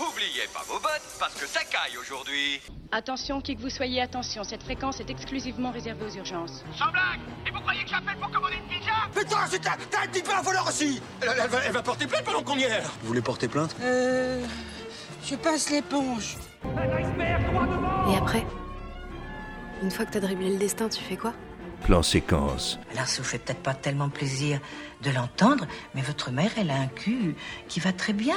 Oubliez pas vos bottes parce que ça caille aujourd'hui. Attention, qui que vous soyez, attention, cette fréquence est exclusivement réservée aux urgences. Sans blague Et vous croyez que j'appelle pour commander une pizza? Putain, c'est un, t'as un petit peu un voleur aussi elle, elle va, elle va porter plainte pendant qu'on y est Vous voulez porter plainte? Euh. Je passe l'éponge. Et après Une fois que t'as dribblé le destin, tu fais quoi? Plan séquence. Alors, ça vous fait peut-être pas tellement plaisir de l'entendre, mais votre mère, elle a un cul qui va très bien.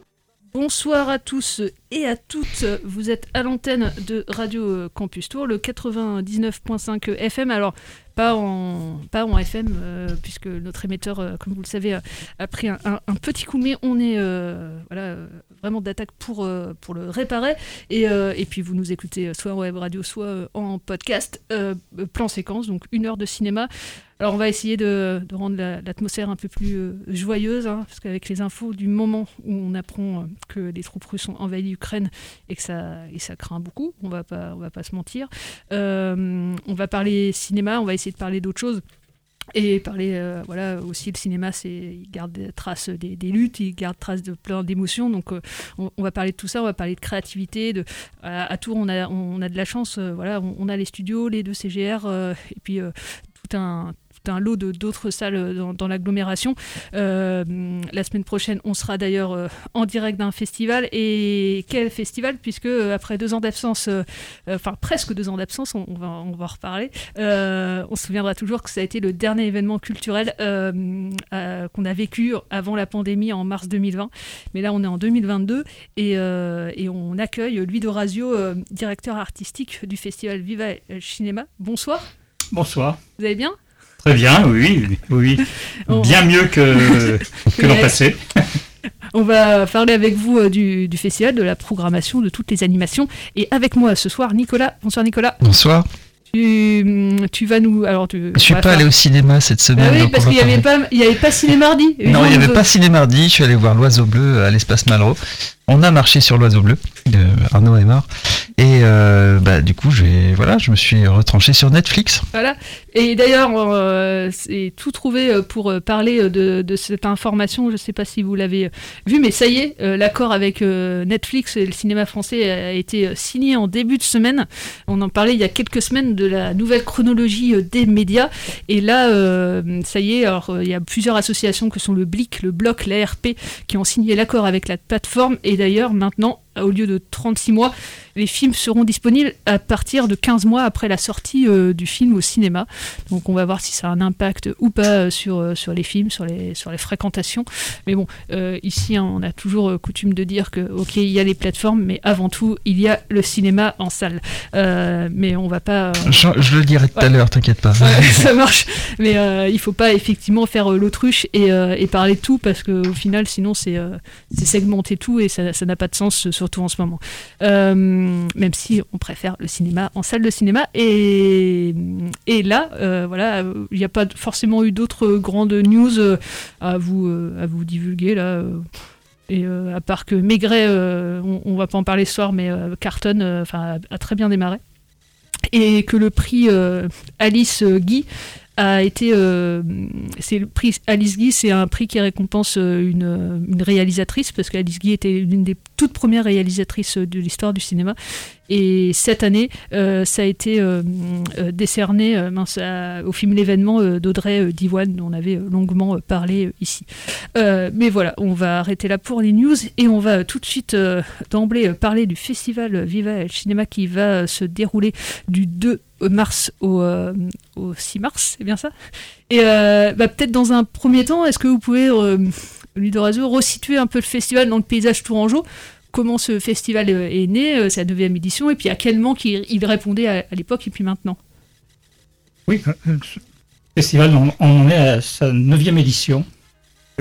Bonsoir à tous et à toutes. Vous êtes à l'antenne de Radio Campus Tour, le 99.5 FM. Alors, pas en, pas en FM, euh, puisque notre émetteur, euh, comme vous le savez, a, pris un, petit coup, mais on est euh, voilà, euh, vraiment d'attaque pour, euh, pour le réparer. Et, euh, et puis, vous nous écoutez soit en web radio, soit euh, en podcast, plan séquence, donc une heure de cinéma. Alors on va essayer de, de rendre la- l'atmosphère un peu plus joyeuse, hein, parce qu'avec les infos du moment où on apprend que les troupes russes ont envahi l'Ukraine et que ça, et ça craint beaucoup, on va pas, on va pas se mentir. On va parler cinéma, on va essayer de parler d'autres choses. Et parler, euh, voilà, aussi le cinéma, c'est, il garde des traces des, luttes, il garde traces de plein d'émotions. Donc, euh, on, va parler de tout ça, on va parler de créativité. De, à, Tours, on a, on a de la chance, euh, voilà, on, on a les studios, les deux CGR, et puis tout un tout un lot de- d'autres salles euh, dans, dans l'agglomération. Euh, la semaine prochaine, on sera d'ailleurs euh, en direct d'un festival. Et quel festival? Puisque après deux ans d'absence, enfin presque deux ans d'absence, on, on va, on va en reparler, on se souviendra toujours que ça a été le dernier événement culturel qu'on a vécu avant la pandémie en mars 2020. Mais là, on est en 2022 et, euh, et on accueille Louis Dorazio, euh, directeur artistique du festival Viva El Cinéma. Bonsoir, Bonsoir. vous allez bien? Très bien, oui, oui. On- Bien mieux que, que l'an passé. On va parler avec vous euh, du, du festival, de la programmation, de toutes les animations. Et avec moi ce soir, Nicolas. Bonsoir Nicolas. Bonsoir. Tu, hum, tu vas nous. Alors, tu, Je suis pas faire- allé au cinéma cette semaine. Ah oui, parce qu'il n'y avait, pas- il y avait pas ciné mardi. Non, il n'y avait pas ciné mardi. Je suis allé voir l'oiseau bleu à l'espace Malraux. On a marché sur l'oiseau bleu. euh, Arnaud mort. Et euh, bah, du coup, voilà, je me suis retranché sur Netflix. Voilà. Et d'ailleurs, euh, c'est tout trouvé euh, pour parler de, de cette information. Je ne sais pas si vous l'avez vu, mais ça y est, l'accord avec Netflix et le cinéma français a été signé en début de semaine. On en parlait il y a quelques semaines de la nouvelle chronologie des médias. Et là, ça y est, alors il y a plusieurs associations que sont le BLIC, le Bloc, l'ARP, qui ont signé l'accord avec la plateforme. Et d'ailleurs, maintenant, au lieu de 36 mois, les films seront disponibles à partir de 15 mois après la sortie euh, du film au cinéma. Donc on va voir si ça a un impact ou pas euh, sur, euh, sur les films, sur les, sur les fréquentations. Mais bon, euh, ici hein, on a toujours coutume de dire que ok il y a les plateformes, mais avant tout il y a le cinéma en salle. Mais on va pas... Je, je le dirai tout à l'heure, t'inquiète pas. Ouais, ça marche. Mais il faut pas effectivement faire l'autruche et, et parler de tout parce qu'au final, sinon, c'est segmenter tout et ça n'a pas de sens, surtout en ce moment. Euh, même si on préfère le cinéma en salle de cinéma. Et, et là, euh, voilà, il n'y a pas forcément eu d'autres grandes news euh, à, vous, euh, à vous divulguer là. Et à part que Maigret, on, on va pas en parler ce soir, mais Carton, a, très bien démarré et que le prix Alice Guy a été c'est le prix Alice Guy c'est un prix qui récompense une, une réalisatrice parce qu'Alice Guy était l'une des toutes premières réalisatrices de l'histoire du cinéma. Et cette année euh, ça a été euh, euh, décerné au film l'événement d'Audrey Divoine dont on avait longuement parlé ici. Mais voilà on va arrêter là pour les news et on va tout de suite d'emblée parler du festival Viva El Cinéma qui va se dérouler du 2 mars au, euh, au 6 mars, c'est bien ça? Et bah, peut-être dans un premier temps, est-ce que vous pouvez, Ludorazo, resituer un peu le festival dans le paysage tourangeau Comment ce festival euh, est né, euh, sa neuvième édition, et puis à quel manque il, répondait à, l'époque et puis maintenant? Oui, euh, festival, on, en est à sa neuvième édition.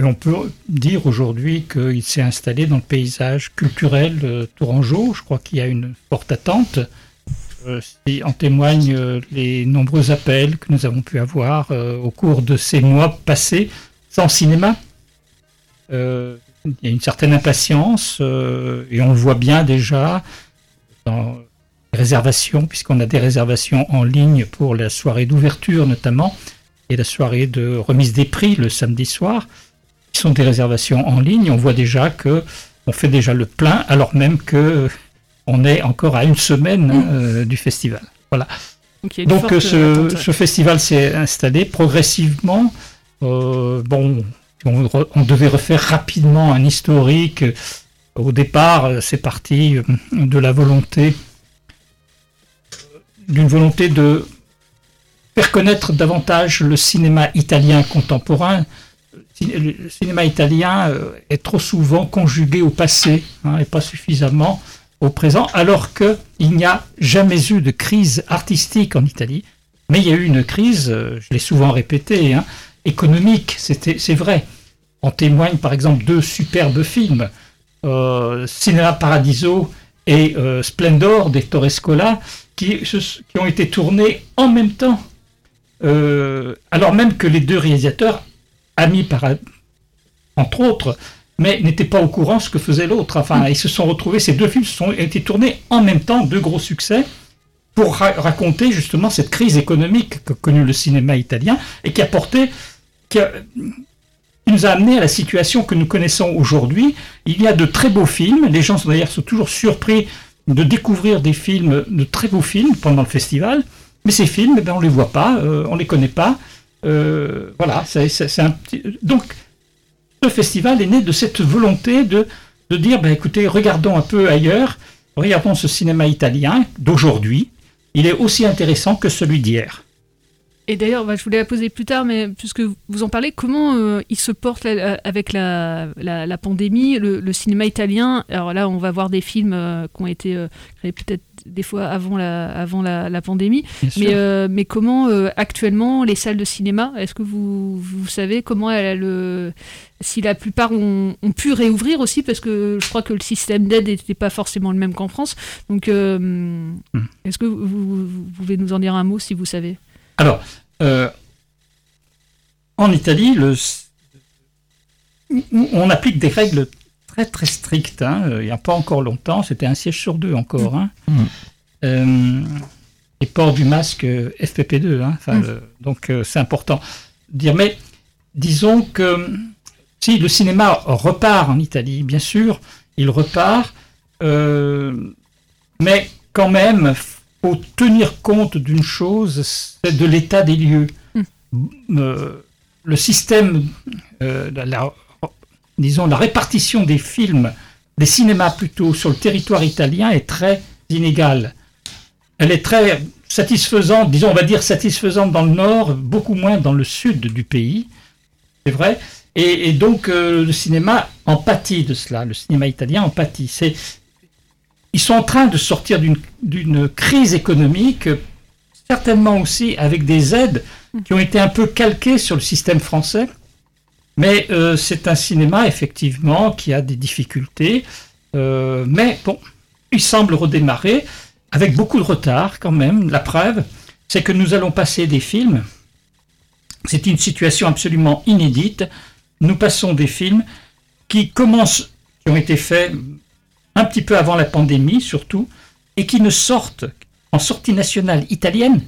On peut dire aujourd'hui qu'il s'est installé dans le paysage culturel tourangeau. Je crois qu'il y a une forte attente. En témoignent les nombreux appels que nous avons pu avoir au cours de ces mois passés sans cinéma. Euh, il y a une certaine impatience euh, et on le voit bien déjà dans les réservations, puisqu'on a des réservations en ligne pour la soirée d'ouverture notamment et la soirée de remise des prix le samedi soir, qui sont des réservations en ligne. On voit déjà que on fait déjà le plein, alors même que on est encore à une semaine euh, du festival. Voilà. Donc, euh, ce, festival s'est installé progressivement. Euh, bon, on, devait refaire rapidement un historique. Au départ, euh, c'est parti euh, de la volonté, d'une volonté de faire connaître davantage le cinéma italien contemporain. Le cinéma italien euh, est trop souvent conjugué au passé hein, et pas suffisamment au présent, alors qu'il n'y a jamais eu de crise artistique en Italie. Mais il y a eu une crise, euh, je l'ai souvent répété, hein, économique, c'est vrai. En témoignent par exemple deux superbes films, euh, Cinema Paradiso et euh, Splendor d'Hector Escola, qui, qui ont été tournés en même temps. Euh, alors même que les deux réalisateurs, amis par, entre autres, mais n'étaient pas au courant ce que faisait l'autre. Enfin, ils se sont retrouvés, ces deux films se sont été tournés en même temps, deux gros succès, pour ra- raconter justement cette crise économique que connu le cinéma italien et qui a porté, qui, nous a amené à la situation que nous connaissons aujourd'hui. Il y a de très beaux films, les gens d'ailleurs sont toujours surpris de découvrir des films, de très beaux films pendant le festival, mais ces films, eh ben, on les voit pas, euh, on les connaît pas. Euh, voilà, c'est un petit... Donc, ce festival est né de cette volonté de, de dire, ben, écoutez, regardons un peu ailleurs, regardons ce cinéma italien d'aujourd'hui, il est aussi intéressant que celui d'hier. Et d'ailleurs, bah, je voulais la poser plus tard, mais puisque vous en parlez, comment euh, il se porte avec la, la, la pandémie, le, le cinéma italien? Alors là, on va voir des films euh, qui ont été euh, créés peut-être des fois avant la, avant la, la pandémie. Mais, mais comment actuellement les salles de cinéma, est-ce que vous, vous savez comment elle, le, si la plupart ont, ont pu réouvrir aussi? Parce que je crois que le système d'aide n'était pas forcément le même qu'en France. Donc, euh, Hmm. est-ce que vous pouvez nous en dire un mot si vous savez? Alors, euh, en Italie, le, on applique des règles très très strictes. hein. Il n'y a pas encore longtemps, c'était un siège sur deux encore. hein. Euh, et port du masque euh, FPP2. hein. Enfin, Mm. le- donc euh, c'est important. de Dire, mais disons que si le cinéma repart en Italie, bien sûr, il repart, euh, mais quand même, faut tenir compte d'une chose, c'est de l'état des lieux. Euh, le système, euh, la- disons, la répartition des films, des cinémas plutôt, sur le territoire italien est très inégale. Elle est très satisfaisante, disons, on va dire satisfaisante dans le nord, beaucoup moins dans le sud du pays. C'est vrai. Et, et donc, euh, le cinéma en pâtit de cela. Le cinéma italien en pâtit. C'est, ils sont en train de sortir d'une, crise économique, certainement aussi avec des aides qui ont été un peu calquées sur le système français. Mais euh, c'est un cinéma, effectivement, qui a des difficultés. Euh, mais bon, il semble redémarrer avec beaucoup de retard quand même. La preuve, c'est que nous allons passer des films. C'est une situation absolument inédite. Nous passons des films qui commencent, qui ont été faits un petit peu avant la pandémie surtout, et qui ne sortent en sortie nationale italienne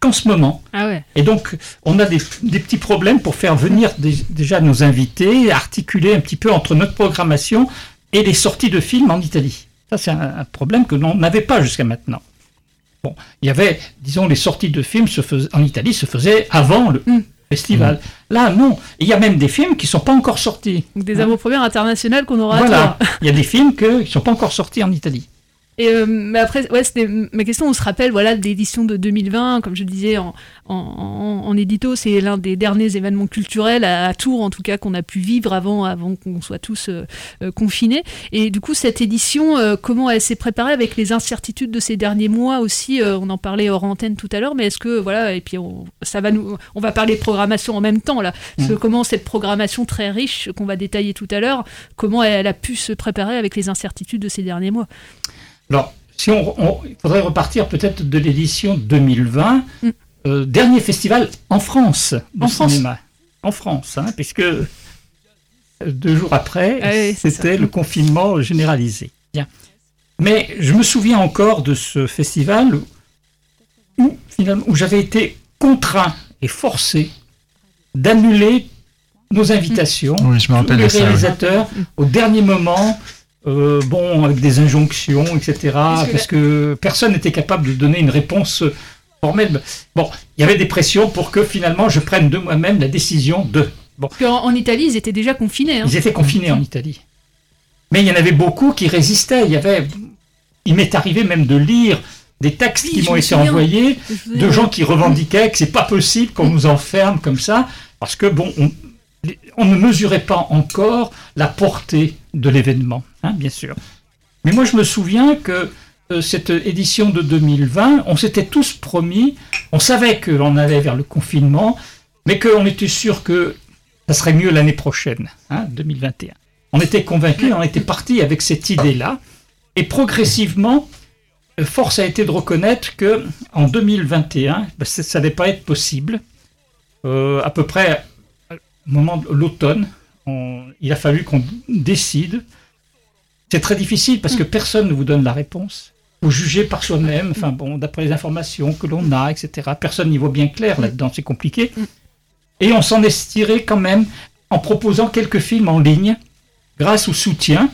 qu'en ce moment. Ah ouais. Et donc, on a des, des petits problèmes pour faire venir des- déjà nos invités, articuler un petit peu entre notre programmation et les sorties de films en Italie. Ça, c'est un, un problème que l'on n'avait pas jusqu'à maintenant. Bon, il y avait, disons, les sorties de films se faisaient- en Italie se faisaient avant le festival. Là, non. Il y a même des films qui ne sont pas encore sortis. Donc des avant-premières internationales qu'on aura à Voilà. voir. Il y a des films qui ne sont pas encore sortis en Italie. Et euh, mais après, ouais, c'était ma question. On se rappelle, voilà, l'édition de 2020, comme je disais en, en, en, en édito, c'est l'un des derniers événements culturels à, à Tours, en tout cas, qu'on a pu vivre avant, avant qu'on soit tous euh, euh, confinés. Et du coup, cette édition, euh, comment elle s'est préparée avec les incertitudes de ces derniers mois aussi euh, On en parlait hors antenne tout à l'heure, mais est-ce que voilà, et puis on, ça va nous, on va parler de programmation en même temps là. Parce que Mm. comment cette programmation très riche qu'on va détailler tout à l'heure, comment elle a pu se préparer avec les incertitudes de ces derniers mois? Alors, si on, on- il faudrait repartir peut-être de l'édition 2020, Mm. euh, dernier festival en France de En France. cinéma. En France, hein, puisque euh, deux jours après, Ah oui, c'était le confinement généralisé. Bien. Mais je me souviens encore de ce festival où, finalement, où j'avais été contraint et forcé d'annuler nos invitations, Oui, je me rappelle tous les de ça, oui. réalisateurs, au dernier moment, euh, bon, avec des injonctions, etc., parce que, personne n'était capable de donner une réponse formelle. Bon, il y avait des pressions pour que finalement je prenne de moi-même la décision de. Bon, Parce qu'en en Italie, ils étaient déjà confinés. hein. ils étaient confinés en Italie. Mais il y en avait beaucoup qui résistaient. Il y avait, il m'est arrivé même de lire des textes Oui, qui m'ont été envoyés de gens qui revendiquaient que c'est pas possible qu'on nous enferme comme ça, parce que bon, on, on ne mesurait pas encore la portée de l'événement, hein, bien sûr. Mais moi, je me souviens que euh, cette édition de 2020, on s'était tous promis, on savait que l'on allait vers le confinement, mais qu'on était sûr que ça serait mieux l'année prochaine, hein, 2021. On était convaincus, on était parti avec cette idée-là, et progressivement, force a été de reconnaître que en 2021, ben, ça ça n'allait pas être possible. Euh, à peu près au moment de l'automne, il a fallu qu'on décide. C'est très difficile parce que personne ne vous donne la réponse. Vous jugez par soi-même, enfin bon, d'après les informations que l'on a, etc. Personne n'y voit bien clair là-dedans, c'est compliqué. Et on s'en est tiré quand même en proposant quelques films en ligne grâce au soutien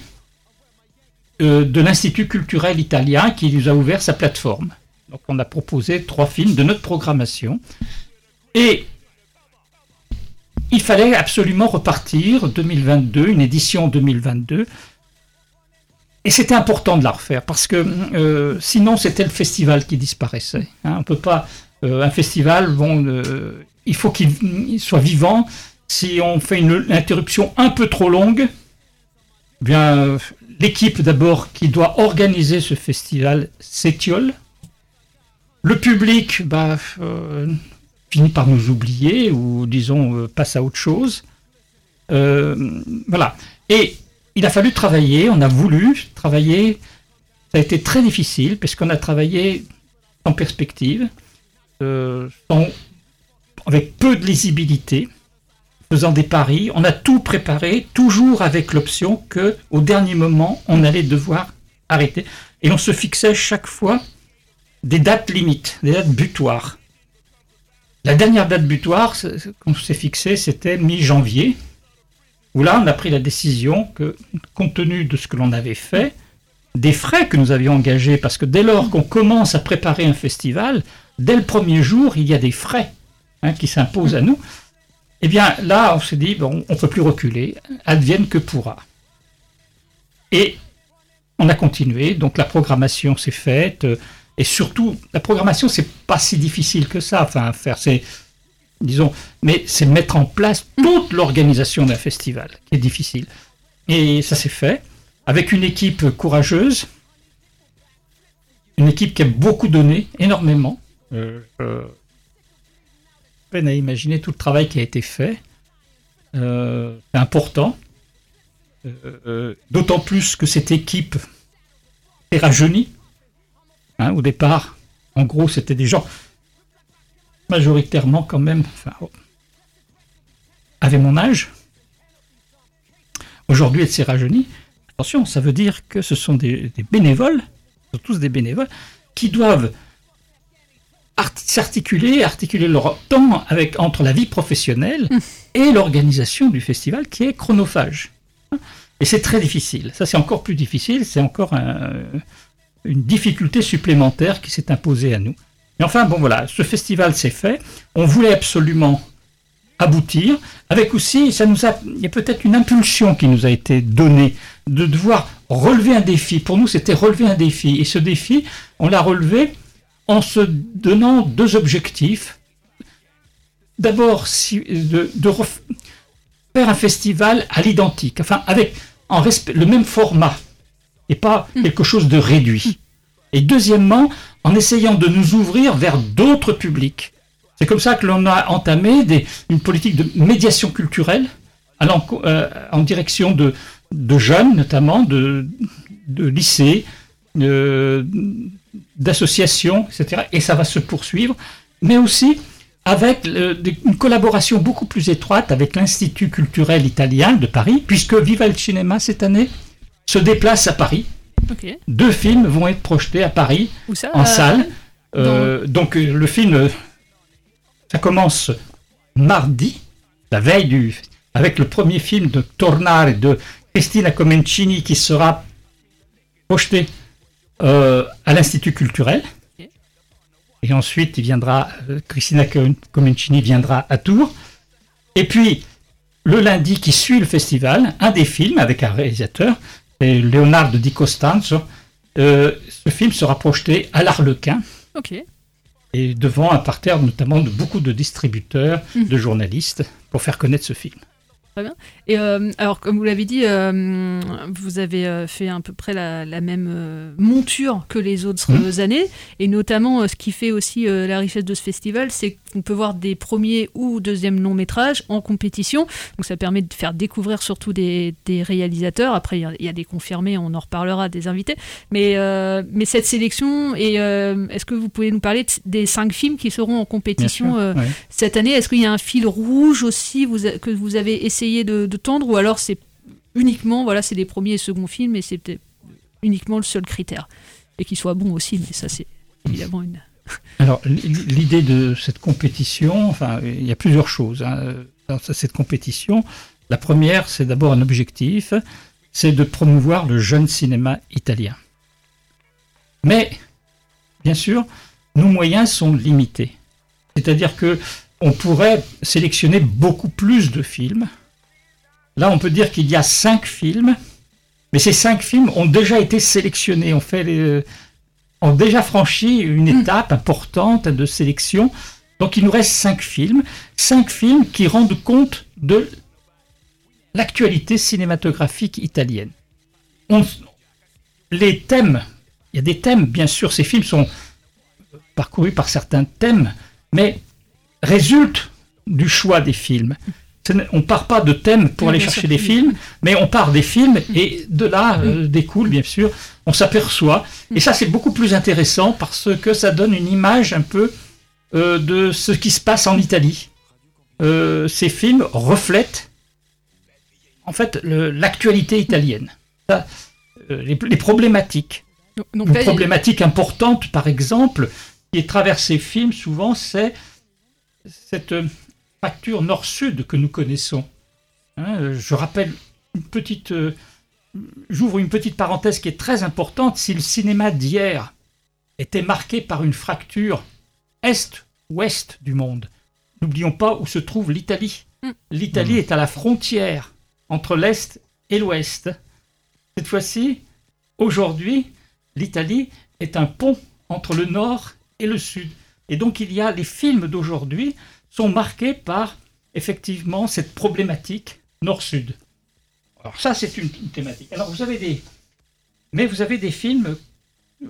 euh, de l'Institut culturel italien qui nous a ouvert sa plateforme. Donc on a proposé trois films de notre programmation. Et il fallait absolument repartir 2022, une édition 2022. Et c'était important de la refaire parce que euh, sinon c'était le festival qui disparaissait. hein. on peut pas euh, un festival, euh, il faut qu'il il soit vivant. Si on fait une interruption un peu trop longue, eh bien l'équipe d'abord qui doit organiser ce festival s'étiole. Le public, bah, finit par nous oublier ou disons euh, passe à autre chose. Euh, voilà. Et il a fallu travailler, on a voulu travailler. Ça a été très difficile parce qu'on a travaillé en perspective, euh, sans- avec peu de lisibilité, faisant des paris. On a tout préparé, toujours avec l'option que au dernier moment, on allait devoir arrêter. Et on se fixait chaque fois des dates limites, des dates butoirs. La dernière date butoir qu'on s'est fixé, c'était mi-janvier, où là, on a pris la décision que, compte tenu de ce que l'on avait fait, des frais que nous avions engagés, parce que dès lors qu'on commence à préparer un festival, dès le premier jour, il y a des frais hein, qui s'imposent à nous. Eh bien, là, on s'est dit, bon, on ne peut plus reculer, advienne que pourra. Et on a continué, donc la programmation s'est faite, euh, et surtout, la programmation, c'est pas si difficile que ça, enfin, faire, c'est, disons, mais c'est mettre en place toute l'organisation d'un festival qui est difficile. Et ça s'est fait, avec une équipe courageuse, une équipe qui a beaucoup donné, énormément. Euh, euh, peine à imaginer tout le travail qui a été fait. Euh, c'est important. D'autant plus que cette équipe est rajeunie. Hein, au départ, en gros, c'était des gens majoritairement quand même, enfin, oh, avaient mon âge. Aujourd'hui, elle s'est rajeunie. Attention, ça veut dire que ce sont des, des bénévoles, ce sont tous des bénévoles, qui doivent art- s'articuler, articuler leur temps avec, entre la vie professionnelle et l'organisation du festival qui est chronophage. Et c'est très difficile. Ça, c'est encore plus difficile. C'est encore un- une difficulté supplémentaire qui s'est imposée à nous. Mais enfin, bon, voilà, ce festival s'est fait. On voulait absolument aboutir, avec aussi, ça nous a, il y a peut-être une impulsion qui nous a été donnée de devoir relever un défi. Pour nous, c'était relever un défi. Et ce défi, on l'a relevé en se donnant deux objectifs. D'abord, de, faire un festival à l'identique, enfin avec en respect, le même format et pas quelque chose de réduit. Et deuxièmement, en essayant de nous ouvrir vers d'autres publics. C'est comme ça que l'on a entamé une politique de médiation culturelle allant, euh, en direction de, de jeunes, notamment de, de lycées, de- d'associations, etc. Et ça va se poursuivre, mais aussi avec euh, une collaboration beaucoup plus étroite avec l'Institut culturel italien de Paris, puisque Viva il Cinema cette année se déplace à Paris. Deux films vont être projetés à Paris ça en Euh, salle. Euh, donc euh, le film, ça commence mardi, la veille du, avec le premier film de Tornare de Cristina Comencini qui sera projeté euh, à l'Institut culturel. Et ensuite, il viendra, Cristina Comencini viendra à Tours. Et puis, le lundi qui suit le festival, un des films avec un réalisateur, c'est Leonardo Di Costanzo. Euh, ce film sera projeté à l'Arlequin et devant un parterre notamment de beaucoup de distributeurs, Mhm. de journalistes, pour faire connaître ce film. Très bien. Et euh, alors, comme vous l'avez dit, euh, vous avez euh, fait à peu près la, la même euh, monture que les autres euh, années. Et notamment, ce qui fait aussi la richesse de ce festival, c'est qu'on peut voir des premiers ou deuxièmes longs métrages en compétition. Donc, ça permet de faire découvrir surtout des, des réalisateurs. Après, il y a- il y, a des confirmés, on en reparlera, des invités. Mais, mais cette sélection, et est-ce que vous pouvez nous parler de- des cinq films qui seront en compétition sûr, ouais. cette année, est-ce qu'il y a un fil rouge aussi vous que vous avez essayé de, de tendre ou alors c'est uniquement, voilà, c'est les premiers et seconds films et c'est uniquement le seul critère Et qu'ils soient bons aussi, mais ça c'est évidemment une... Alors, l'idée de cette compétition, enfin, il y a plusieurs choses hein, dans cette compétition. La première, c'est d'abord un objectif, c'est de promouvoir le jeune cinéma italien. Mais, bien sûr, nos moyens sont limités. C'est-à-dire que on pourrait sélectionner beaucoup plus de films. Là, on peut dire qu'il y a cinq films, mais ces cinq films ont déjà été sélectionnés. On fait les, ont déjà franchi une étape importante de sélection. Donc il nous reste cinq films, cinq films qui rendent compte de l'actualité cinématographique italienne. On- les thèmes, il y a des thèmes, bien sûr, ces films sont parcourus par certains thèmes, mais résultent du choix des films. On ne part pas de thèmes pour Oui, aller chercher sûr. des films, mais on part des films et de là euh, découle, bien sûr, on s'aperçoit. Et ça, c'est beaucoup plus intéressant parce que ça donne une image un peu euh, de ce qui se passe en Italie. Euh, ces films reflètent en fait l'actualité italienne, Ça, les, les problématiques. Donc Une là, il- problématique importante, par exemple, qui est traverse ces films souvent, c'est cette fracture nord-sud que nous connaissons. Hein, euh, je rappelle une petite. euh, J'ouvre une petite parenthèse qui est très importante. Si le cinéma d'hier était marqué par une fracture est-ouest du monde, n'oublions pas où se trouve l'Italie. L'Italie est à la frontière entre l'Est et l'Ouest. Cette fois-ci, aujourd'hui, l'Italie est un pont entre le Nord et le Sud. Et donc il y a les films d'aujourd'hui sont marqués par effectivement cette problématique Nord-Sud. Alors ça c'est une, thématique. Alors vous avez des mais vous avez des films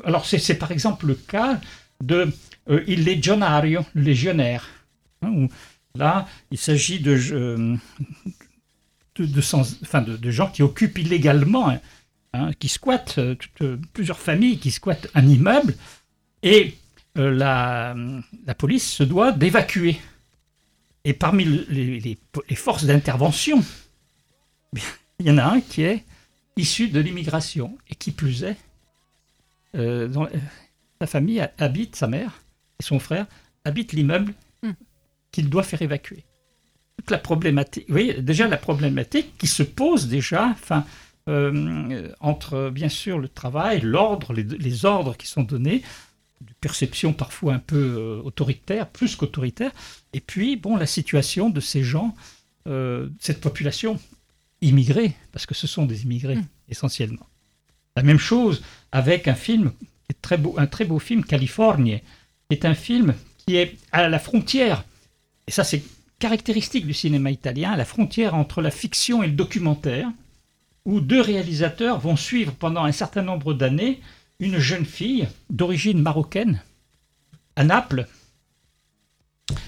alors c'est par exemple le cas de euh, Il Legionario, le légionnaire. hein, où là il s'agit de, gens qui occupent illégalement hein, hein, qui squattent, euh, euh, plusieurs familles qui squattent un immeuble, et la, la police se doit d'évacuer. Et parmi le- les, les- les forces d'intervention, il y en a un qui est issu de l'immigration, et qui plus est, euh, euh, sa famille ha- habite, sa mère et son frère habitent l'immeuble Hmm. qu'il doit faire évacuer. Toute la problématique, vous voyez, déjà la problématique qui se pose déjà, enfin, euh, entre bien sûr le travail, l'ordre, les, les ordres qui sont donnés, perception parfois un peu euh, autoritaire, plus qu'autoritaire, et puis bon la situation de ces gens, euh, cette population immigrée, parce que ce sont des immigrés essentiellement. La même chose avec un film, très beau, un très beau film, Californie, qui est un film qui est à la frontière, et ça c'est caractéristique du cinéma italien, à la frontière entre la fiction et le documentaire, où deux réalisateurs vont suivre pendant un certain nombre d'années une jeune fille d'origine marocaine à Naples.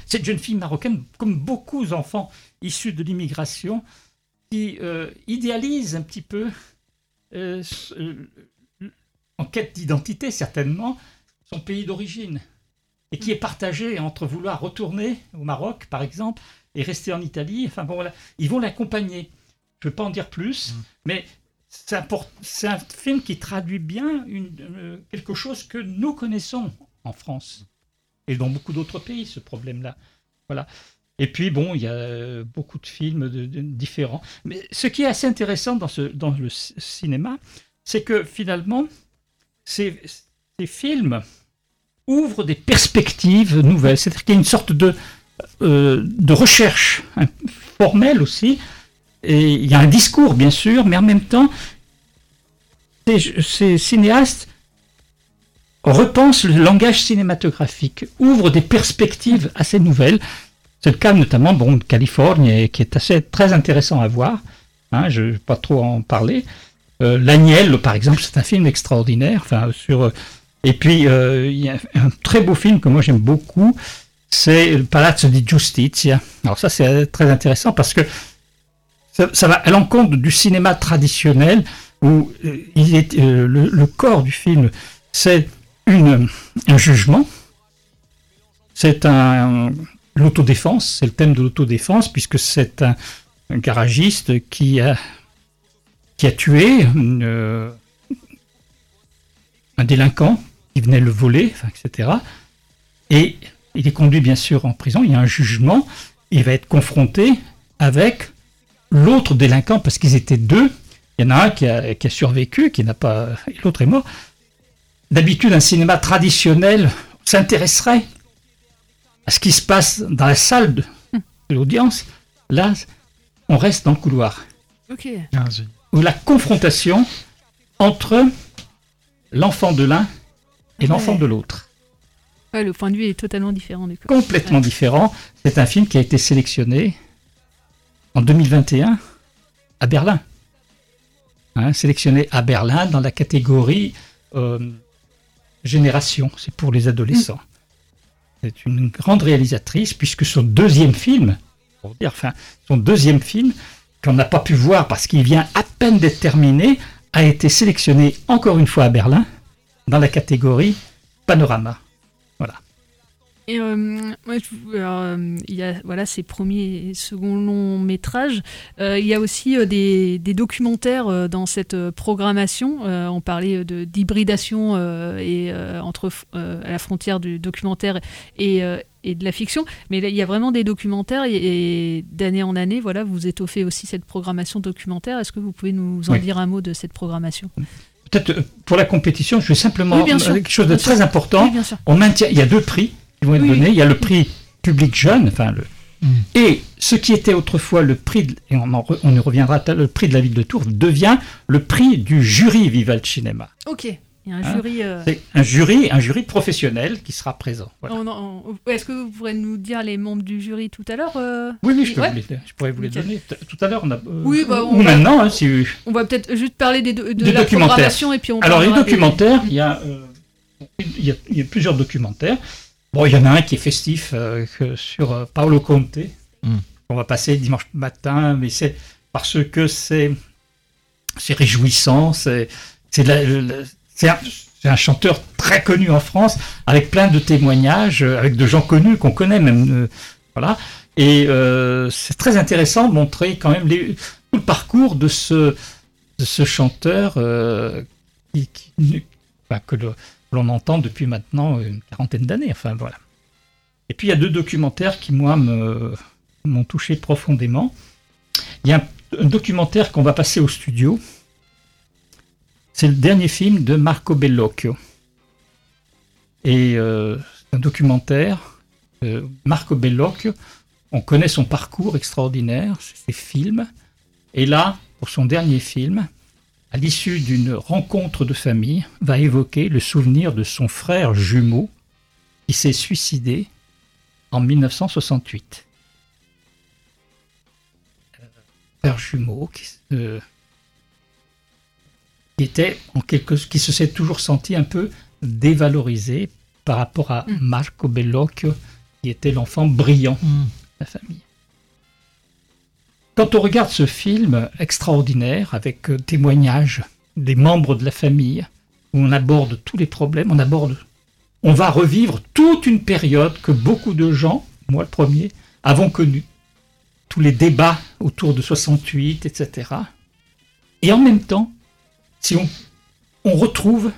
Cette jeune fille marocaine, comme beaucoup d'enfants issus de l'immigration, qui euh, idéalise un petit peu, euh, euh, en quête d'identité certainement, son pays d'origine, et qui est partagé entre vouloir retourner au Maroc, par exemple, et rester en Italie. Enfin bon, voilà, ils vont l'accompagner. Je ne veux pas en dire plus, mm. mais c'est un, film qui traduit bien une, quelque chose que nous connaissons en France et dans beaucoup d'autres pays, ce problème-là. Voilà. Et puis, bon, il y a beaucoup de films différents. Mais ce qui est assez intéressant dans, le cinéma, c'est que finalement, ces, films ouvrent des perspectives nouvelles. C'est-à-dire qu'il y a une sorte de, euh, de recherche formelle aussi. Il y a un discours, bien sûr, mais en même temps, ces cinéastes repense le langage cinématographique, ouvre des perspectives assez nouvelles. C'est le cas notamment bon, de Californie, qui est assez très intéressant à voir. Hein, je ne vais pas trop en parler. Euh, L'Agnel, par exemple, c'est un film extraordinaire. Enfin, sur, euh, et puis, euh, il y a un très beau film que moi j'aime beaucoup, c'est le Palazzo di Giustizia. Alors ça, c'est très intéressant parce que ça, va à l'encontre du cinéma traditionnel où il est, le, corps du film, c'est un jugement. C'est l'autodéfense, c'est le thème de l'autodéfense, puisque c'est un, garagiste qui a, qui a tué euh, un délinquant qui venait le voler, etc. Et il est conduit bien sûr en prison, il y a un jugement, il va être confronté avec l'autre délinquant, parce qu'ils étaient deux. Il y en a un qui a, qui a survécu, qui n'a pas. L'autre est mort. D'habitude, un cinéma traditionnel s'intéresserait à ce qui se passe dans la salle de, l'audience. Là, on reste dans le couloir. Ok. Ah, Ou la confrontation entre l'enfant de l'un et l'enfant de l'autre. le point de vue est totalement différent du coup. Complètement différent. C'est un film qui a été sélectionné en 2021 à Berlin. Hein, sélectionné à Berlin dans la catégorie euh, Génération, c'est pour les adolescents. C'est une grande réalisatrice, puisque son deuxième film, pour dire, enfin, son deuxième film, qu'on n'a pas pu voir parce qu'il vient à peine d'être terminé, a été sélectionné encore une fois à Berlin dans la catégorie Panorama. Et euh, euh, il y a voilà ces premiers et seconds longs métrages. Euh, il y a aussi des, des, documentaires dans cette programmation. on parlait de d'hybridation et entre à la frontière du documentaire et, et de la fiction. Mais il y a vraiment des documentaires et, d'année en année, voilà, vous étoffez aussi cette programmation documentaire. Est-ce que vous pouvez nous en dire un mot de cette programmation? Peut-être pour la compétition, je vais simplement oui, quelque chose de très important. on maintient, il y a deux prix vont être donnés. Il y a le prix public jeune, enfin le, mm. et ce qui était autrefois le prix, et on, on y reviendra, le prix de la ville de Tours devient le prix du jury Vival Cinéma. Ok. Il y a un hein jury. Euh, C'est un jury, un jury professionnel qui sera présent. Est-ce que vous pourrez nous dire les membres du jury tout à l'heure euh Oui, oui, je, je, pourrais vous les donner. Tout à l'heure, on a. Euh, oui, bah, ou maintenant, hein, si. On va peut-être juste parler des, de la programmation et puis on. Alors les documentaires, il, y a, il, y a, il y a plusieurs documentaires. Bon, il y en a un qui est festif euh, sur euh, Paolo Conte. Hmm. On va passer dimanche matin, mais c'est parce que c'est c'est réjouissant. C'est c'est un, un, chanteur très connu en France, avec plein de témoignages, euh, avec de gens connus qu'on connaît même. voilà. Et c'est très intéressant de montrer quand même les, tout le parcours de ce de ce chanteur qui, que le, l'on entend depuis maintenant une quarantaine d'années. Enfin voilà. Et puis il y a deux documentaires qui moi m'ont touché profondément. Il y a un, documentaire qu'on va passer au studio. C'est le dernier film de Marco Bellocchio. Et euh, c'est un documentaire. Euh, Marco Bellocchio, on connaît son parcours extraordinaire, ses films. Et là, pour son dernier film, à l'issue d'une rencontre de famille, va évoquer le souvenir de son frère jumeau qui s'est suicidé en 1968. Euh, Frère jumeau qui, euh, qui était en quelque qui se s'est toujours senti un peu dévalorisé par rapport à Marco Bellocchio qui était l'enfant brillant de la famille. Quand on regarde ce film extraordinaire avec euh, témoignages des membres de la famille où on aborde tous les problèmes, on aborde on va revivre toute une période que beaucoup de gens, moi le premier, avons connue. Tous les débats autour de 68, etc. Et en même temps, si on, on retrouve,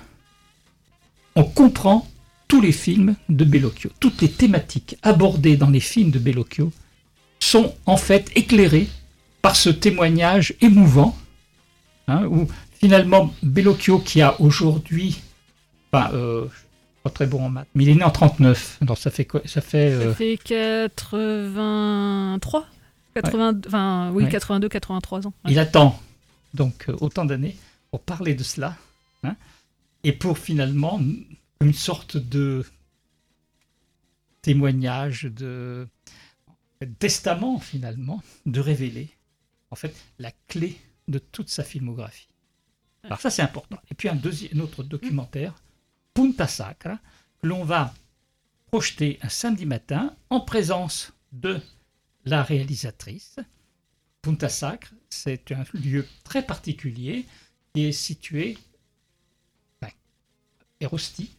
on comprend tous les films de Bellocchio, toutes les thématiques abordées dans les films de Bellocchio sont en fait éclairées par ce témoignage émouvant, hein, où finalement Bellocchio qui a aujourd'hui, enfin, euh, pas très bon en maths, mais il est né en 39, donc ça fait quoi Ça fait, euh, Ça fait 83 80, enfin, oui, Ouais. 82, 83 ans. ouais. Il attend donc euh, autant d'années pour parler de cela, hein, et pour finalement une sorte de témoignage, de testament finalement, de révéler en fait la clé de toute sa filmographie. Alors ça c'est important. Et puis un, autre documentaire, Punta Sacra, que l'on va projeter un samedi matin en présence de la réalisatrice. Punta Sacra, c'est un lieu très particulier qui est situé à Erosti,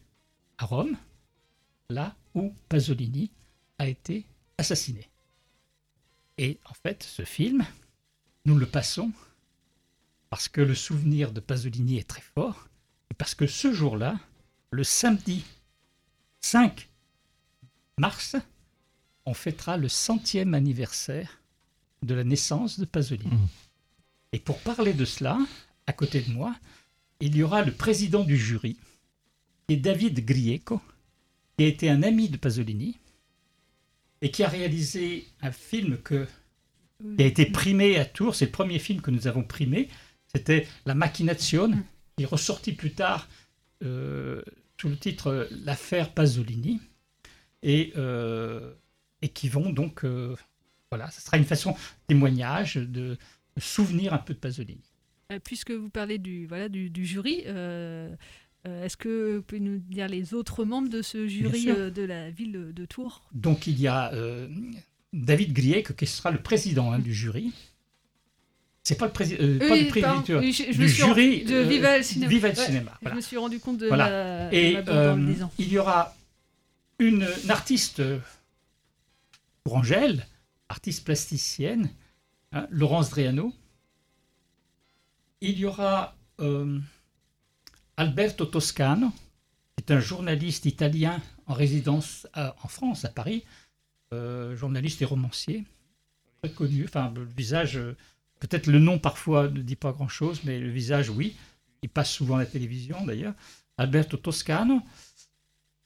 à Rome, là où Pasolini a été assassiné. Et en fait, ce film, nous le passons parce que le souvenir de Pasolini est très fort et parce que ce jour-là, le samedi 5 mars, on fêtera le centième anniversaire de la naissance de Pasolini. Et pour parler de cela, à côté de moi, il y aura le président du jury, qui est David Grieco, qui a été un ami de Pasolini et qui a réalisé un film que, qui a été primé à Tours. C'est le premier film que nous avons primé. C'était La Machination, qui est ressorti plus tard euh, sous le titre euh, L'affaire Pasolini. Et, euh, et qui vont donc. voilà, ce sera une façon témoignage de, de souvenir un peu de Pasolini. Puisque vous parlez du, voilà, du, du jury, est-ce que vous pouvez nous dire les autres membres de ce jury de la ville de Tours? Donc il y a David Griec qui sera le président hein, du jury. C'est pas le président, pas Oui, le président pardon, oui, je- je du jury de euh, Viva le cinéma. Viva le Ouais, cinéma, Je me suis rendu compte de Voilà. de Et ma euh, il y aura une, une artiste euh, pour Angèle, artiste plasticienne, hein, Laurence Driano. Il y aura euh, Alberto Toscano, qui est un journaliste italien en résidence à- en France, à Paris, euh, journaliste et romancier, très connu. Enfin, le visage, euh, peut-être le nom parfois ne dit pas grand-chose, mais le visage, oui. Il passe souvent à la télévision d'ailleurs. Alberto Toscano.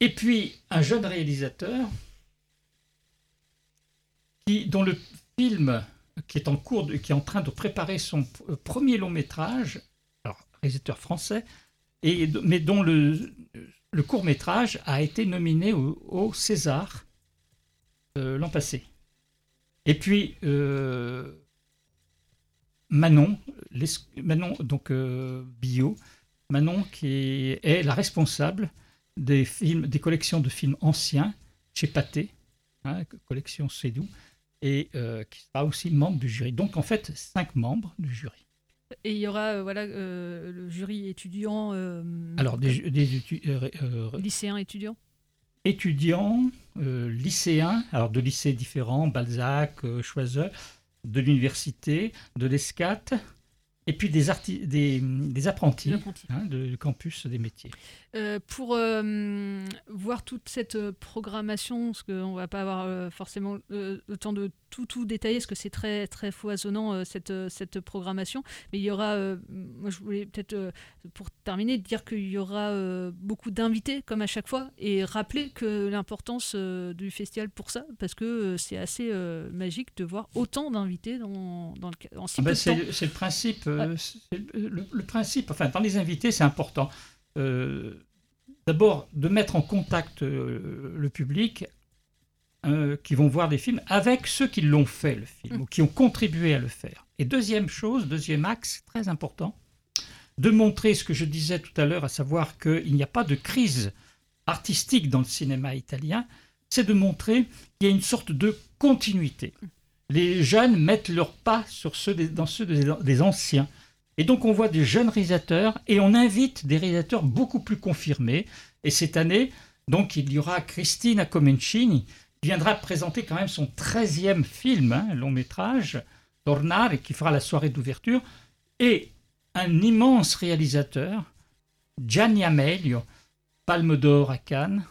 Et puis un jeune réalisateur qui, dont le film qui est en cours, qui est en train de préparer son p- premier long métrage, alors réalisateur français, et, mais dont le, court métrage a été nominé au César euh, l'an passé. Et puis euh, Manon, l'es- Manon donc euh, Bio, Manon qui est la responsable des films, des collections de films anciens chez Pathé, hein, collection Cédou, et qui sera aussi membre du jury. Donc en fait, cinq membres du jury. Et il y aura euh, voilà, euh, le jury étudiant. euh, Alors des, ju- des étu- lycéens étudiants étudiants, euh, lycéens, alors de lycées différents, Balzac, euh, Choiseul, de l'université, de l'ESCAT, et puis des, apprentis. hein, de- du campus des métiers. Euh, pour euh, voir toute cette euh, programmation, parce qu'on ne va pas avoir forcément le temps de tout tout détailler parce que c'est très très foisonnant cette cette programmation. Mais il y aura, moi je voulais peut-être pour terminer dire qu'il y aura beaucoup d'invités comme à chaque fois et rappeler que l'importance du festival pour ça parce que c'est assez magique de voir autant d'invités dans dans le en si Ah peu ben, de c'est temps. c'est le principe. le, le principe. Enfin, dans les invités, c'est important. Euh, D'abord, de mettre en contact euh, le public euh, qui vont voir des films avec ceux qui l'ont fait, le film, ou qui ont contribué à le faire. Et deuxième chose, deuxième axe, très important, de montrer ce que je disais tout à l'heure, à savoir qu'il n'y a pas de crise artistique dans le cinéma italien, c'est de montrer qu'il y a une sorte de continuité. Les jeunes mettent leurs pas sur ceux dans ceux des anciens. Et donc on voit des jeunes réalisateurs et on invite des réalisateurs beaucoup plus confirmés. Et cette année, donc il y aura Christina Comencini qui viendra présenter quand même son 13e film, hein, long métrage, Tornare, qui fera la soirée d'ouverture. Et un immense réalisateur, Gianni Amelio, Palme d'Or à Cannes,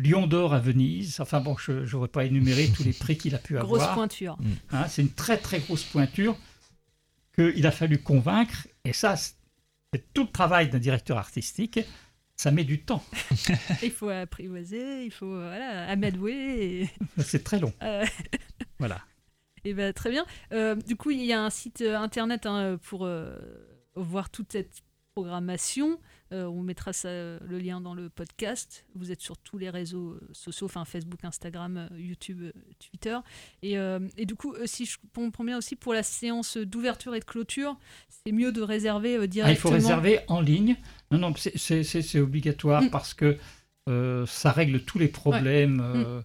Lion d'Or à Venise. Enfin bon, je n'aurais pas énuméré tous les prix qu'il a pu Grosse avoir. pointure. Hein, c'est une très très grosse pointure qu'il a fallu convaincre. Et ça, c'est tout le travail d'un directeur artistique. Ça met du temps. il faut apprivoiser, il faut euh, voilà, amadouer. Et... C'est très long. Euh, Voilà. Et ben très bien. Euh, du coup, il y a un site internet hein, pour euh, voir toute cette programmation. Euh, on mettra ça, euh, le lien dans le podcast. Vous êtes sur tous les réseaux euh, sociaux, enfin Facebook, Instagram, YouTube, Twitter. Et, euh, et du coup, si je comprends bien aussi pour la séance d'ouverture et de clôture, c'est mieux de réserver euh, Ah, il directement. faut réserver en ligne. Non, non, c'est- obligatoire Mm. parce que ça règle tous les problèmes. Ouais. euh,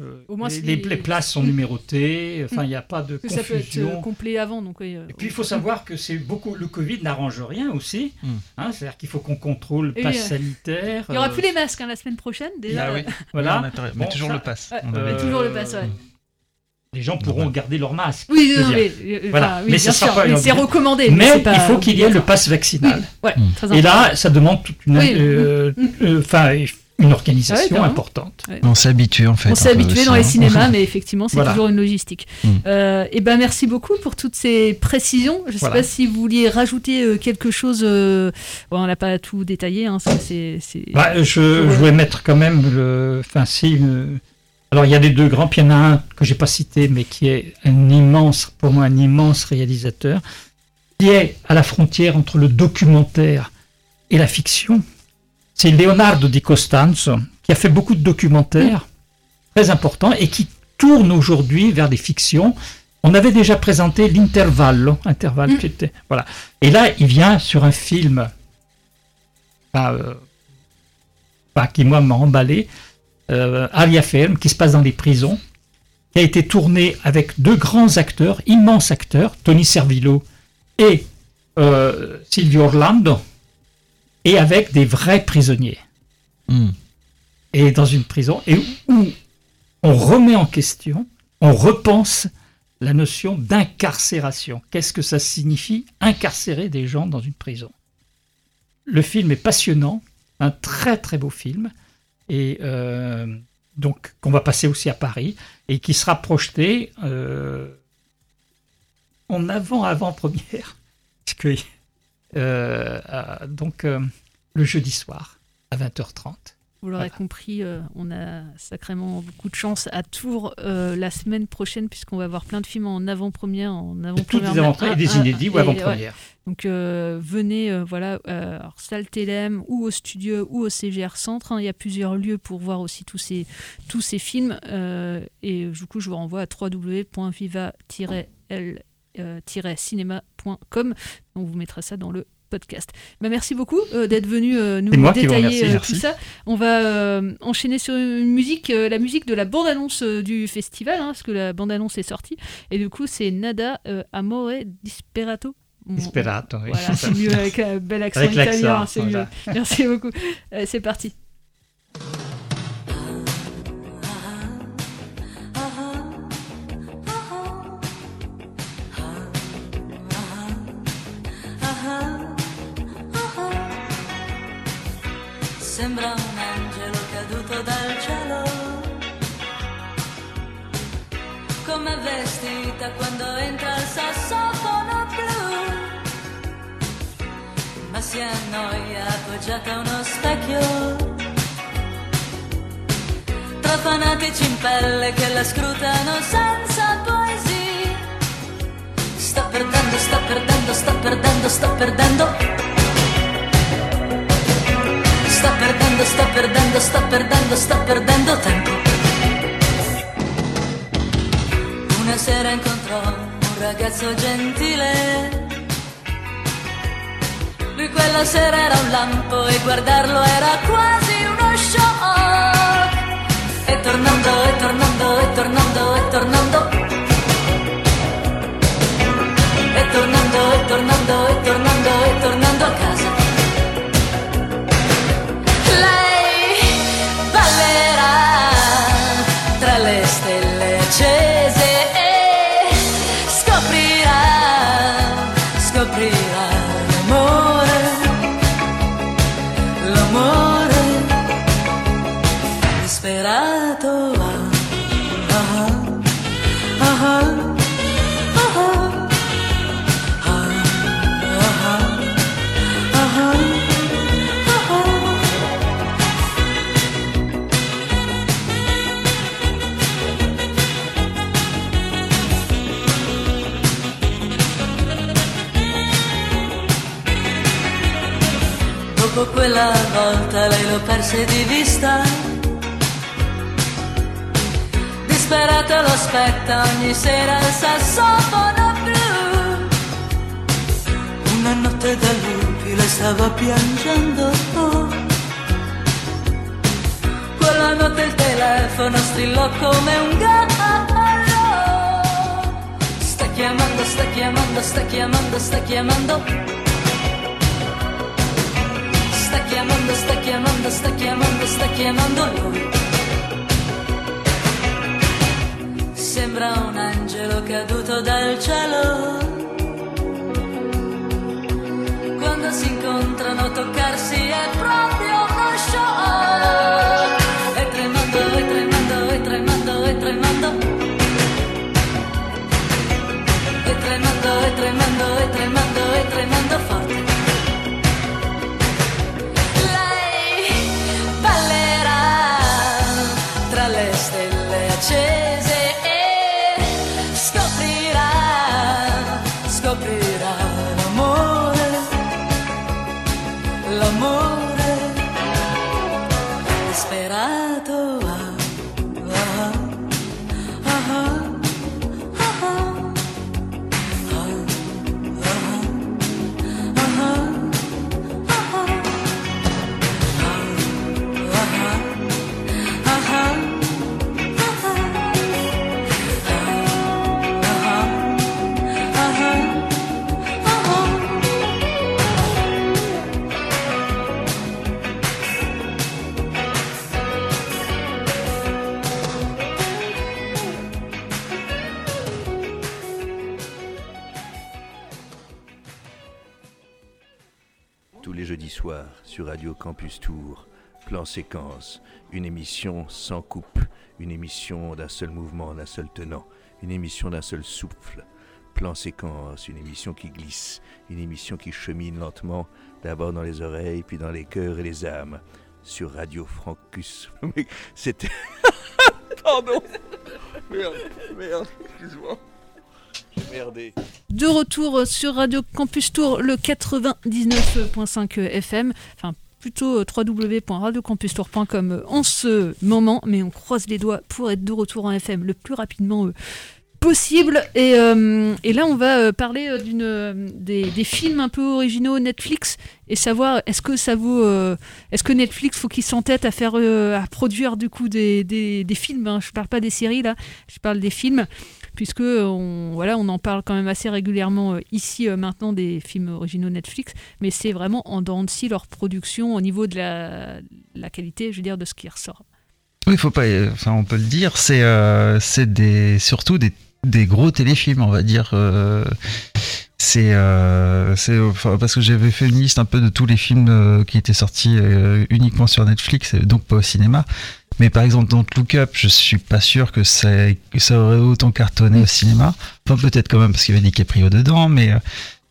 euh, Au moins, les, si- les- les places sont Mm. numérotées. Enfin, il n'y a pas de Que ça peut être confusion. euh, complet avant. Donc, oui, euh, Et puis il faut savoir que c'est beaucoup le Covid n'arrange rien aussi. Hein, C'est-à-dire qu'il faut qu'on contrôle le pass euh, sanitaire. Il n'y aura euh, plus les masques hein, la semaine prochaine déjà. Ah oui. Voilà. Oui, on a- mais toujours le pass, Ouais, on toujours le pass, ouais. Les gens pourront garder leur masque. Oui, non, mais, euh, voilà. enfin, oui, mais bien ça sera sûr, pas mais une c'est recommandé, mais Mais, c'est pas il faut qu'il y ait le pass vaccinal. Oui, ouais, très Et là, ça demande toute une, Oui. euh, euh, enfin, une Ouais, organisation carrément. importante. Ouais. On s'est habitué en fait. On s'est habitué aussi, dans les hein. cinémas, mais effectivement, c'est Voilà. toujours une logistique. Mm. Euh, et ben, merci beaucoup pour toutes ces précisions. Je ne sais Voilà. pas si vous vouliez rajouter euh, quelque chose. euh, bon, on n'a pas tout détaillé. Hein, ça, c'est, c'est- Bah, je, je voulais mettre quand même le. Enfin, si. euh, alors, il y a les deux grands, puis il y en a un que j'ai pas cité, mais qui est un immense, pour moi, un immense réalisateur, qui est à la frontière entre le documentaire et la fiction. C'est Leonardo di Costanzo, qui a fait beaucoup de documentaires très importants et qui tourne aujourd'hui vers des fictions. On avait déjà présenté l'intervallo, intervalle, qui était- voilà. Et là, il vient sur un film euh, qui moi m'a emballé, euh, Aria Ferm, qui se passe dans les prisons, qui a été tourné avec deux grands acteurs, immenses acteurs, Tony Servillo et euh, Silvio Orlando, et avec des vrais prisonniers. Hmm. Et dans une prison, et où on remet en question, on repense la notion d'incarcération. Qu'est-ce que ça signifie incarcérer des gens dans une prison? Le film est passionnant, un très très beau film, et euh, donc qu'on va passer aussi à Paris, et qui sera projeté euh, en avant-avant-première, puisque, euh, à- donc euh, le jeudi soir à 20h30. Vous l'aurez compris, euh, on a sacrément beaucoup de chance à Tours euh, la semaine prochaine, puisqu'on va avoir plein de films en avant-première, en avant-première. et des inédits ou et, avant-premières. Donc euh, venez, euh, voilà, euh, alors, salle Télém ou au studio ou au CGR Centre. hein, il y a plusieurs lieux pour voir aussi tous ces, tous ces films. euh, et du coup, je vous renvoie à www.viva-l-cinéma.com. On vous mettra ça dans le podcast. Bah, merci beaucoup euh, d'être venu euh, nous détailler remercie, euh, tout ça. On va euh, enchaîner sur une musique, euh, la musique de la bande-annonce euh, du festival, hein, parce que la bande-annonce est sortie. Et du coup, c'est Nada euh, Amore Disperato. Disperato, oui. Voilà, c'est mieux avec un bel accent Avec italien, c'est voilà. mieux. Merci beaucoup. C'est parti. Sembra un angelo caduto dal cielo, come vestita quando entra il sassofono blu. Ma si annoia appoggiata a uno specchio. Tra fanatici in pelle che la scrutano senza poesia. Sto perdendo, sto perdendo, sto perdendo, sto perdendo. Sto perdendo, sto perdendo, sto perdendo, sto perdendo tempo. Una sera incontrò un ragazzo gentile. Lui quella sera era un lampo e guardarlo era quasi uno shock. E tornando, e tornando, e tornando, e tornando. E tornando, e tornando, e tornando, e tornando a casa. Lei lo perse di vista. Disperata lo aspetta ogni sera il sassofono blu. Una notte da lupi lei stava piangendo. Quella notte il telefono strillò come un gallo. Sta chiamando, sta chiamando, sta chiamando, sta chiamando. Chiamando, sta chiamando, sta chiamando, sta chiamando lui. Sembra un angelo caduto dal cielo. Quando si incontrano toccarsi è proprio uno shock. E tremando, e tremando, e tremando, e tremando. E tremando, e tremando, e tremando, e tremando Radio Campus Tour, Plan Séquence, une émission sans coupe, une émission d'un seul mouvement, d'un seul tenant, une émission d'un seul souffle. Plan Séquence, une émission qui glisse, une émission qui chemine lentement, d'abord dans les oreilles, puis dans les cœurs et les âmes. Sur Radio Francus. C'était. Pardon Merde, merde, excuse-moi. Merdé. De retour sur Radio Campus Tour, le 99.5 FM, enfin plutôt euh, www.radiocampustour.com en ce moment, mais on croise les doigts pour être de retour en FM le plus rapidement euh, possible. Et, euh, là, on va euh, parler euh, d'une euh, des, films un peu originaux Netflix et savoir est-ce que ça vaut, euh, est-ce que Netflix faut qu'il s'entête à faire, euh, à produire du coup des films. hein. Je parle pas des séries là, je parle des films puisque on, voilà, on en parle quand même assez régulièrement euh, ici euh, maintenant des films originaux Netflix, mais c'est vraiment en dents de scie leur production au niveau de la, qualité, je veux dire, de ce qui ressort. Oui, faut pas, euh, enfin, on peut le dire, c'est euh, des, surtout des, gros téléfilms, on va dire. euh, c'est euh, parce que j'avais fait une liste un peu de tous les films euh, qui étaient sortis euh, uniquement sur Netflix et donc pas au cinéma. Mais par exemple dans Look Up je suis pas sûr que ça, que ça aurait autant cartonné au cinéma. Enfin peut-être quand même parce qu'il y avait DiCaprio dedans mais euh,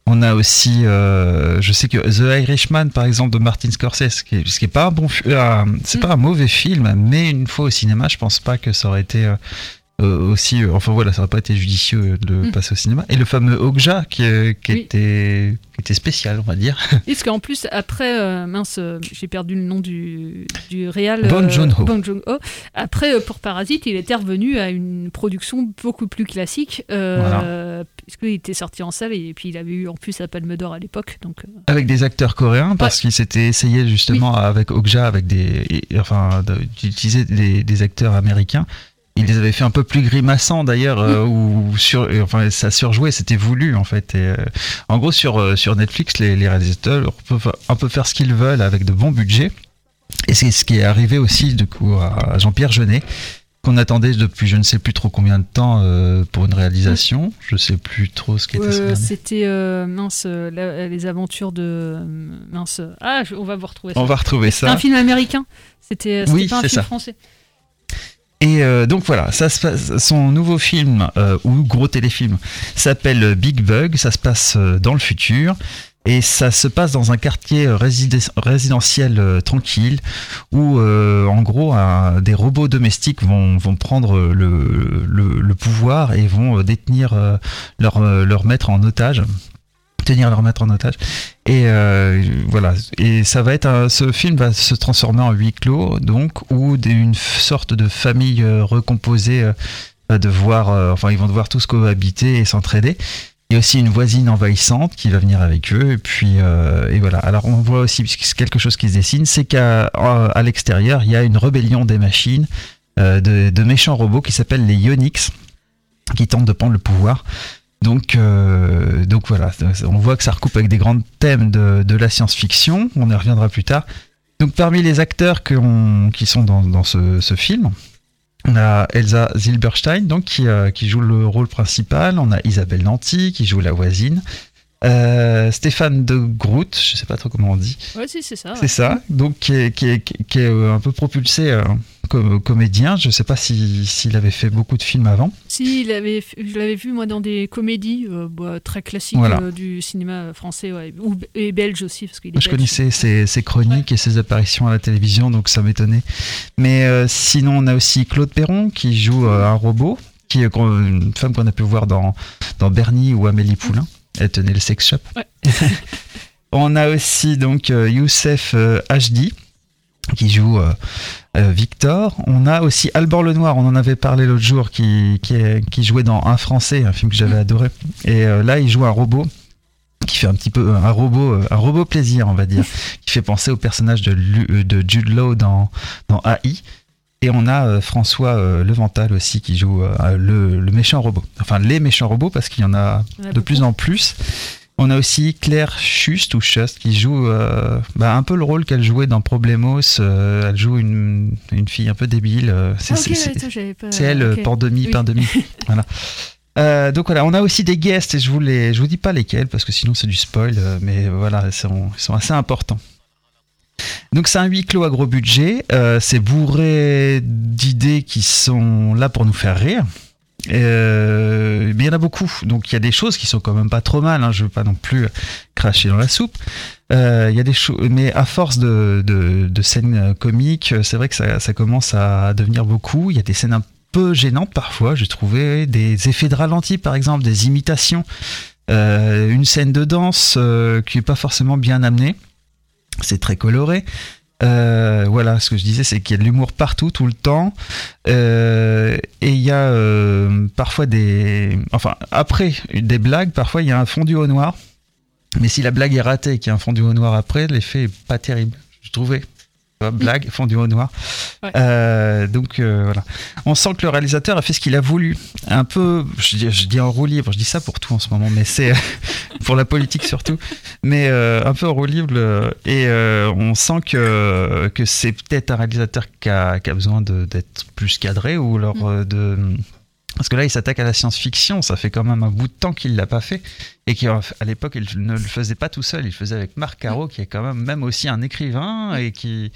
on a aussi je sais que The Irishman par exemple de Martin Scorsese ce qui est pas un bon c'est pas un mauvais film mais une fois au cinéma je pense pas que ça aurait été aussi, euh, enfin voilà, ça aurait pas été judicieux de le Mm. passer au cinéma. Et le fameux Okja qui, euh, qui, Oui. était, qui était spécial, on va dire. Et parce qu'en plus, après, euh, mince, euh, j'ai perdu le nom du, du réal. Bong euh, Joon-ho. Bong Joon-ho. Après, euh, pour Parasite, il était revenu à une production beaucoup plus classique, euh, puisqu'il était sorti en salle et puis il avait eu en plus la Palme d'Or à l'époque. Donc, euh, Avec des acteurs coréens, parce qu'il s'était essayé justement avec Okja, avec des, et- enfin, d'utiliser des, des acteurs américains. Il les avait fait un peu plus grimaçants d'ailleurs, euh, ou sur, enfin ça surjouait, c'était voulu en fait. Et, euh, en gros sur euh, sur Netflix, les, les réalisateurs peuvent un peu faire ce qu'ils veulent avec de bons budgets. Et c'est ce qui est arrivé aussi du coup à Jean-Pierre Jeunet, qu'on attendait depuis je ne sais plus trop combien de temps euh, pour une réalisation. Je sais plus trop ce qui était. euh, c'était euh, mince, la- les aventures de mince. Ah, je- on va vous retrouver. On ça. va retrouver ça. un film américain. C'était Oui, pas un film ça. français. Et euh, donc voilà, ça se passe, son nouveau film euh, ou gros téléfilm s'appelle Big Bug. Ça se passe euh, dans le futur et ça se passe dans un quartier réside- résidentiel tranquille où en gros des robots domestiques vont, prendre le, pouvoir et vont détenir leur maître en otage tenir leur maître en otage. Et euh, voilà. Et ça va être ce film va se transformer en huis clos donc où une sorte de famille euh, recomposée euh, va devoir enfin ils vont devoir tous cohabiter et s'entraider. Il y a aussi une voisine envahissante qui va venir avec eux et puis et voilà. Alors on voit aussi quelque chose qui se dessine. C'est qu'à à l'extérieur il y a une rébellion des machines de, de méchants robots qui s'appellent les Ionix qui tentent de prendre le pouvoir donc, euh, donc voilà, on voit que ça recoupe avec des grands thèmes de, la science-fiction. On y reviendra plus tard. Donc parmi les acteurs qui sont dans, ce film, on a Elsa Zilberstein donc qui, euh, qui joue le rôle principal. On a Isabelle Nanty qui joue la voisine. Euh, Stéphane de Groot, je sais pas trop comment on dit. Ouais, si, c'est ça. C'est ouais. ça, donc qui est, qui est- qui est, euh, un peu propulsé euh, comme comédien. Je sais pas si- s'il avait fait beaucoup de films avant. Si, il avait, je l'avais vu moi dans des comédies euh, bah, très classiques Voilà. euh, du cinéma français ouais, ou, et belge aussi parce qu'il je belge. connaissais ses, ses chroniques et ses apparitions à la télévision, donc ça m'étonnait. Mais sinon, on a aussi Claude Perron qui joue un robot, qui est une femme qu'on a pu voir dans, dans Bernie ou Amélie Poulain. Elle tenait le sex shop. Ouais. on a aussi donc euh, Youssef euh, HD qui joue euh, euh, Victor. On a aussi Albert Lenoir, on en avait parlé l'autre jour, qui, qui, est- qui jouait dans Un Français, un film que j'avais adoré. Et euh, là, il joue un robot qui fait un petit peu un robot, euh, un robot plaisir, on va dire, qui fait penser au personnage de, euh, de Jude Law dans, dans AI. Et on a euh, François euh, Levental aussi qui joue euh, le, le méchant robot. Enfin, les méchants robots, parce qu'il y en a Il y en a de plus en plus. On a aussi Claire Schust ou Schust qui joue euh, bah, un peu le rôle qu'elle jouait dans Problemos. euh, elle joue une, une fille un peu débile. c'est Ah, pas- elle, ok. par demi, Oui. par demi. voilà. Euh, donc voilà, on a aussi des guests et je vous les, je vous dis pas lesquels parce que sinon c'est du spoil, mais voilà, ils sont, ils sont assez importants. Donc c'est un huis clos à gros budget, euh, c'est bourré d'idées qui sont là pour nous faire rire. Euh, mais il y en a beaucoup, donc il y a des choses qui sont quand même pas trop mal. Hein, je veux pas non plus cracher dans la soupe. Euh, mais à force de, scènes comiques, c'est vrai que ça, commence à devenir beaucoup. Il y a des scènes un peu gênantes parfois. J'ai trouvé des effets de ralenti, par exemple, des imitations, une scène de danse qui est pas forcément bien amenée. C'est très coloré. Euh, voilà, ce que je disais, c'est qu'il y a de l'humour partout, tout le temps. Euh, et il y a euh, parfois des. Enfin, après des blagues, parfois il y a un fondu au noir. Mais si la blague est ratée et qu'il y a un fondu au noir après, l'effet est pas terrible, je trouvais. Blague, fondu au noir. Ouais. Euh, donc euh, voilà. On sent que le réalisateur a fait ce qu'il a voulu. Un peu, je dis, je dis en roue libre, je dis ça pour tout en ce moment, mais c'est pour la politique surtout. Mais euh, un peu en roue libre. Et on sent que, que c'est peut-être un réalisateur qui a, qui a besoin d'être plus cadré ou alors euh, de. Parce que là, il s'attaque à la science-fiction, ça fait quand même un bout de temps qu'il l'a pas fait, et qu'à l'époque, il ne le faisait pas tout seul, il le faisait avec Marc Caro, qui est quand même même aussi un écrivain, et qui...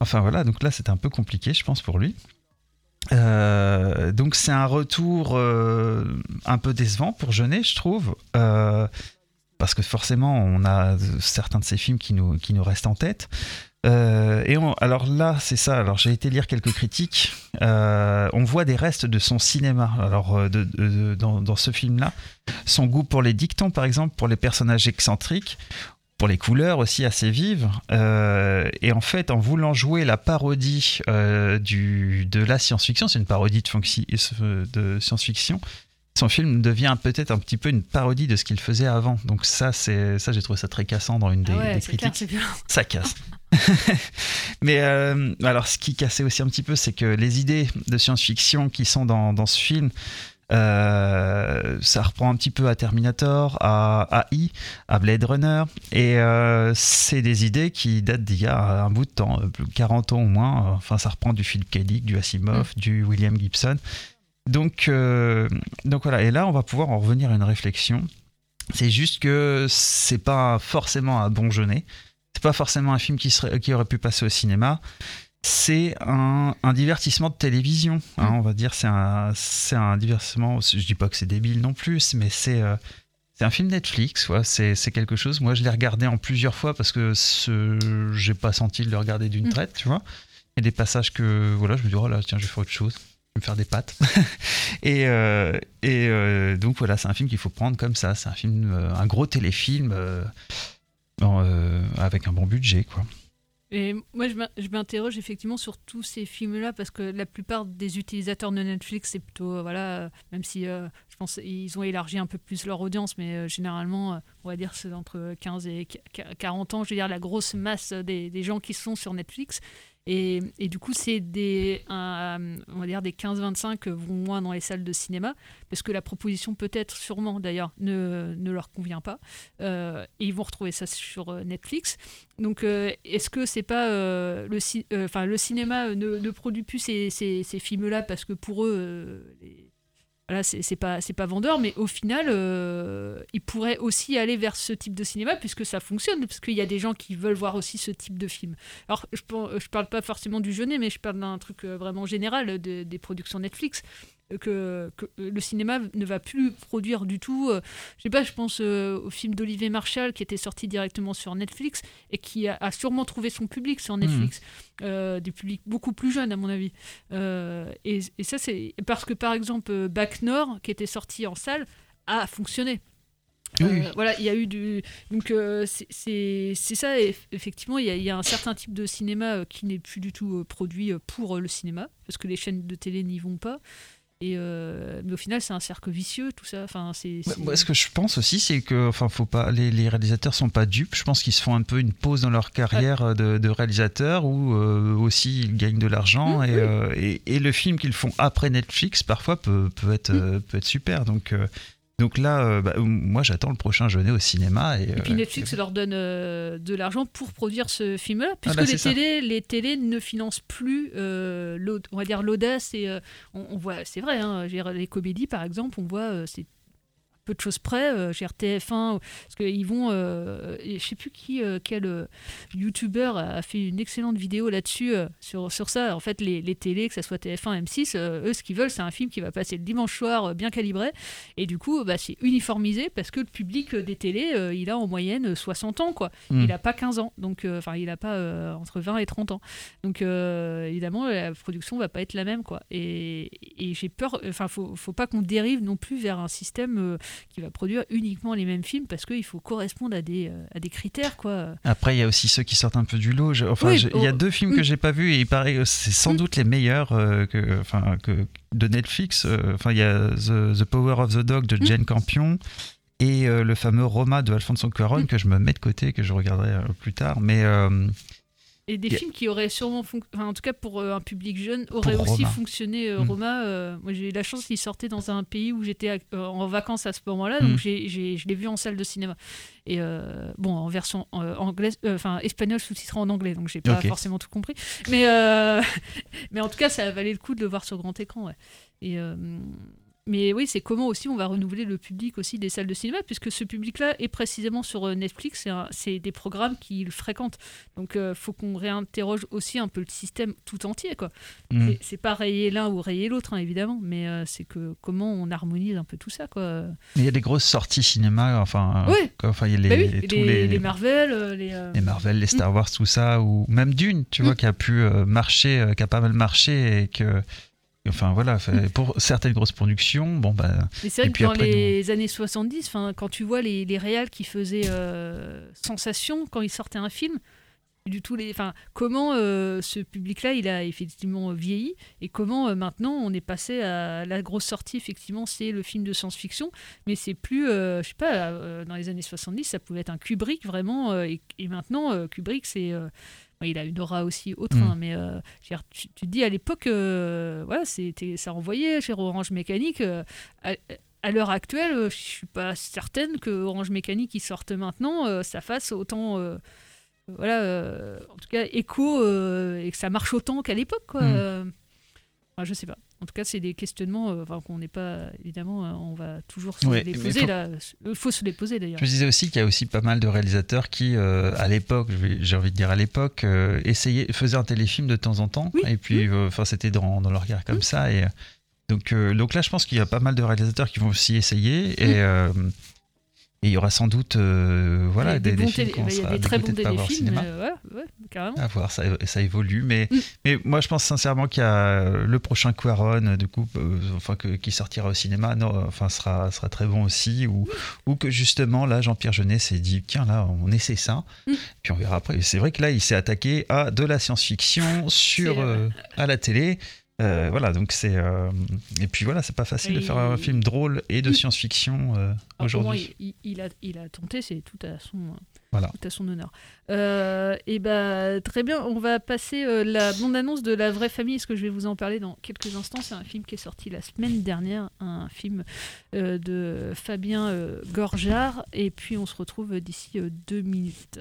Enfin voilà, donc là, c'était un peu compliqué, je pense, pour lui. Euh, donc c'est un retour euh, un peu décevant pour Jeunet, je trouve, euh, parce que forcément on a certains de ces films qui nous, qui nous restent en tête. Et on- alors là, c'est ça. Alors j'ai été lire quelques critiques. Euh, on voit des restes de son cinéma. Alors euh, de- de- de- dans, dans ce film-là, son goût pour les dictons, par exemple, pour les personnages excentriques, pour les couleurs aussi assez vives. Euh, et en fait, en voulant jouer la parodie euh, du, de la science-fiction, c'est une parodie de, science-fiction. Son film devient peut-être un petit peu une parodie de ce qu'il faisait avant. Donc ça, c'est ça, j'ai trouvé ça très cassant dans une des, Ah ouais, des c'est clair, critiques. Ça casse. Mais euh, alors, ce qui cassait aussi un petit peu, c'est que les idées de science-fiction qui sont dans, dans ce film, euh, ça reprend un petit peu à Terminator, à AI, à Blade Runner, et euh, c'est des idées qui datent d'il y a un bout de temps, euh, plus de 40 ans au moins. Enfin, ça reprend du Philip K. Dick, du Asimov, du William Gibson. Donc, euh, donc voilà, et là, on va pouvoir en revenir à une réflexion. C'est juste que c'est pas forcément un bon jeunet. C'est pas forcément un film qui, serait, qui aurait pu passer au cinéma. C'est un, un divertissement de télévision, hein, on va dire. C'est un, c'est un divertissement. Je dis pas que c'est débile non plus, mais c'est euh, c'est un film Netflix. Ouais, c'est quelque chose. Moi, je l'ai regardé en plusieurs fois parce que ce, j'ai pas senti de le regarder d'une Mm. traite, tu vois. Il y a des passages que voilà, je me dis oh là, tiens, je vais faire autre chose. Je vais me faire des pâtes. et euh, et euh, donc voilà, c'est un film qu'il faut prendre comme ça. C'est un film, un gros téléfilm euh, euh, avec un bon budget, quoi. Et moi, je m'in- je m'interroge effectivement sur tous ces films-là parce que la plupart des utilisateurs de Netflix, c'est plutôt, euh, voilà, euh, même si je pense ils ont élargi un peu plus leur audience, mais généralement, on va dire, c'est entre 15 et qu- 40 ans, je veux dire, la grosse masse des, des gens qui sont sur Netflix. Et, du coup, c'est des, dire des 15-25 vont moins dans les salles de cinéma, parce que la proposition peut-être, sûrement d'ailleurs, ne, leur convient pas. Euh, et ils vont retrouver ça sur euh, Netflix. Donc, euh, est-ce que c'est pas euh, le, euh, enfin, le cinéma euh, ne, produit plus ces, films-là parce que pour eux, euh, voilà, c'est pas pas vendeur, mais au final, euh, ils pourraient aussi aller vers ce type de cinéma puisque ça fonctionne, parce qu'il y a des gens qui veulent voir aussi ce type de film. Alors, je, pen- je parle pas forcément du jeunet, mais je parle d'un truc euh, vraiment général de- des productions Netflix. Que, que le cinéma ne va plus produire du tout. euh, je sais pas, je pense euh, au film d'Olivier Marshall qui était sorti directement sur Netflix et qui a, a sûrement trouvé son public sur Netflix. Euh, des publics beaucoup plus jeunes, à mon avis. Euh, et, et ça, c'est parce que par exemple, Back Nord, qui était sorti en salle, a fonctionné. Oui, oui. Voilà, il y a eu du. Donc, c'est- ça, effectivement, il y, a- il y a un certain type de cinéma qui n'est plus du tout produit pour le cinéma, parce que les chaînes de télé n'y vont pas. Et euh, mais au final, c'est un cercle vicieux, tout ça. Enfin, c'est. Moi, ce que je pense aussi, c'est que, enfin, faut pas, les, les réalisateurs sont pas dupes. Je pense qu'ils se font un peu une pause dans leur carrière euh, de, de réalisateur, où euh, aussi ils gagnent de l'argent et, euh, et, et le film qu'ils font après Netflix parfois peut, peut être euh, peut être super. Donc donc là, euh, bah, moi, j'attends le prochain Jeunet au cinéma et, Et puis euh, Netflix leur donne euh, de l'argent pour produire ce film-là, puisque bah, les, télés, les télés ne financent plus, euh, l'aud- on va dire l'audace. Et euh, on, on voit, c'est vrai, hein, je veux dire, les comédies par exemple, on voit, euh, c'est peu de choses près, euh, je veux dire, TF1, parce qu'ils vont, euh, je sais plus qui, euh, quel youtubeur a fait une excellente vidéo là-dessus, sur, sur ça. En fait, les, les télés, que ce soit TF1, M6, euh, eux, ce qu'ils veulent, c'est un film qui va passer le dimanche soir, bien calibré, et du coup, bah, c'est uniformisé, parce que le public des télés, il a en moyenne euh, 60 ans, quoi. Mm. Il n'a pas 15 ans, donc, enfin, il n'a pas entre 20 et 30 ans. Donc, évidemment, la production va pas être la même, quoi. Et, et j'ai peur, enfin, faut, faut pas qu'on dérive non plus vers un système qui va produire uniquement les mêmes films, parce qu'il faut correspondre à des, euh, à des critères, quoi. Après, il y a aussi ceux qui sortent un peu du lot. Enfin, Oui, il y a oh, deux films oui. que j'ai pas vus et il paraît que c'est sans doute les meilleurs euh, que, enfin, que de Netflix. Euh, Enfin, il y a The, The Power of the Dog de Jane Campion et euh, le fameux Roma de Alfonso Cuarón que je me mets de côté que je regarderai euh, plus tard. Mais euh, Et des Yeah. films qui auraient sûrement, fonc- enfin, en tout cas pour euh, un public jeune, auraient Pour aussi Roma. fonctionné. euh, Mm. Roma, euh, moi j'ai eu la chance qu'il sortait dans un pays où j'étais en vacances à ce moment-là, Mm. donc j'ai- j'ai- je l'ai vu en salle de cinéma. Et bon, en version anglaise, enfin espagnol sous-titré en anglais, donc j'ai pas forcément tout compris. Mais, mais en tout cas, ça valait le coup de le voir sur grand écran. Ouais. Et, mais oui, c'est comment aussi on va renouveler le public aussi des salles de cinéma, puisque ce public-là est précisément sur euh, Netflix, c'est des programmes qu'il fréquente. Donc il faut qu'on réinterroge aussi un peu le système tout entier. quoi. Mm. C'est- pas rayer l'un ou rayer l'autre, hein, évidemment, mais euh, c'est que comment on harmonise un peu tout ça. quoi. Mais il y a des grosses sorties cinéma, enfin, euh, quoi, enfin, il y a les, Bah oui, les- tous les, les, les Marvel, euh, les. euh, les Marvel, les Star Wars, tout ça, ou même Dune, tu vois, qui a pu euh, marcher, euh, qui a pas mal marché et que. Enfin voilà, pour certaines grosses productions, bon bah. Mais c'est et vrai que puis dans après, les années 70, 'fin, quand tu vois les, les réals qui faisaient euh, sensation quand ils sortaient un film, du tout les, enfin, comment euh, ce public-là il a effectivement vieilli et comment euh, maintenant on est passé à la grosse sortie effectivement c'est le film de science-fiction, mais c'est plus, je sais pas, dans les années 70 ça pouvait être un Kubrick vraiment et, et maintenant Kubrick c'est il a une aura aussi autre, Mm. hein, mais euh, dire, tu, tu te dis à l'époque, euh, voilà, c'était, ça envoyait chez Orange Mécanique. euh, à, à l'heure actuelle, je suis pas certaine que Orange Mécanique qui sorte maintenant, ça fasse autant, voilà, en tout cas écho et que ça marche autant qu'à l'époque, quoi. Mm. Euh, enfin, je sais pas. En tout cas, c'est des questionnements, euh, enfin, qu'on n'est pas, évidemment, euh, on va toujours se Ouais, les poser faut- là. Il faut se les poser d'ailleurs. Je me disais aussi qu'il y a aussi pas mal de réalisateurs qui, euh, à l'époque, j'ai envie de dire à l'époque, euh, essayaient, faisaient un téléfilm de temps en temps. et puis, euh, enfin, c'était dans, dans leur regard comme ça. Et, euh, donc, euh, donc là, je pense qu'il y a pas mal de réalisateurs qui vont aussi essayer. Et, euh, et il y aura sans doute euh, voilà, des, des films Il y a des très bons téléfilms, cinéma. euh, ouais, ouais, carrément. À voir, ça, ça évolue. Mais, Mm. mais moi, je pense sincèrement qu'il y a le prochain Quaron, du coup, euh, enfin, que, qui sortira au cinéma, non, enfin, sera, sera très bon aussi. Ou, ou que justement, là, Jean-Pierre Jeunet s'est dit, tiens, là, on essaie ça. Puis on verra après. C'est vrai que là, il s'est attaqué à de la science-fiction sur, euh, à la télé. Euh, voilà, donc c'est. euh, et puis voilà, c'est pas facile de faire un film drôle et de Mm. science-fiction euh, moi, aujourd'hui. il, a, il a tenté, c'est tout à son, Voilà. tout à son honneur. Et bah, très bien, on va passer la bande-annonce de La Vraie Famille, est-ce que je vais vous en parler dans quelques instants? C'est un film qui est sorti la semaine dernière, un film de Fabien Gorjard, et puis on se retrouve d'ici deux minutes.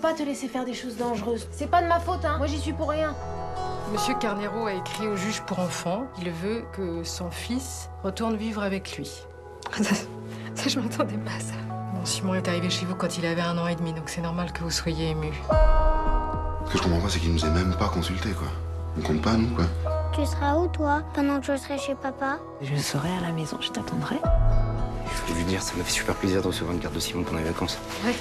Pas te laisser faire des choses dangereuses. C'est pas de ma faute, hein. Moi, j'y suis pour rien. Monsieur Carnero a écrit au juge pour enfants. Il veut que son fils retourne vivre avec lui. Ça, ça, je m'attendais pas à ça. Bon, Simon est arrivé chez vous quand il avait un an et demi, donc c'est normal que vous soyez ému. Ce que je comprends pas, c'est qu'il nous ait même pas consulté, quoi. On compte pas, nous, quoi. Tu seras où, toi, pendant que je serai chez papa? Je serai à la maison, je t'attendrai. Je voulais lui dire, ça m'a fait super plaisir de recevoir une carte de Simon pendant les vacances. Ouais.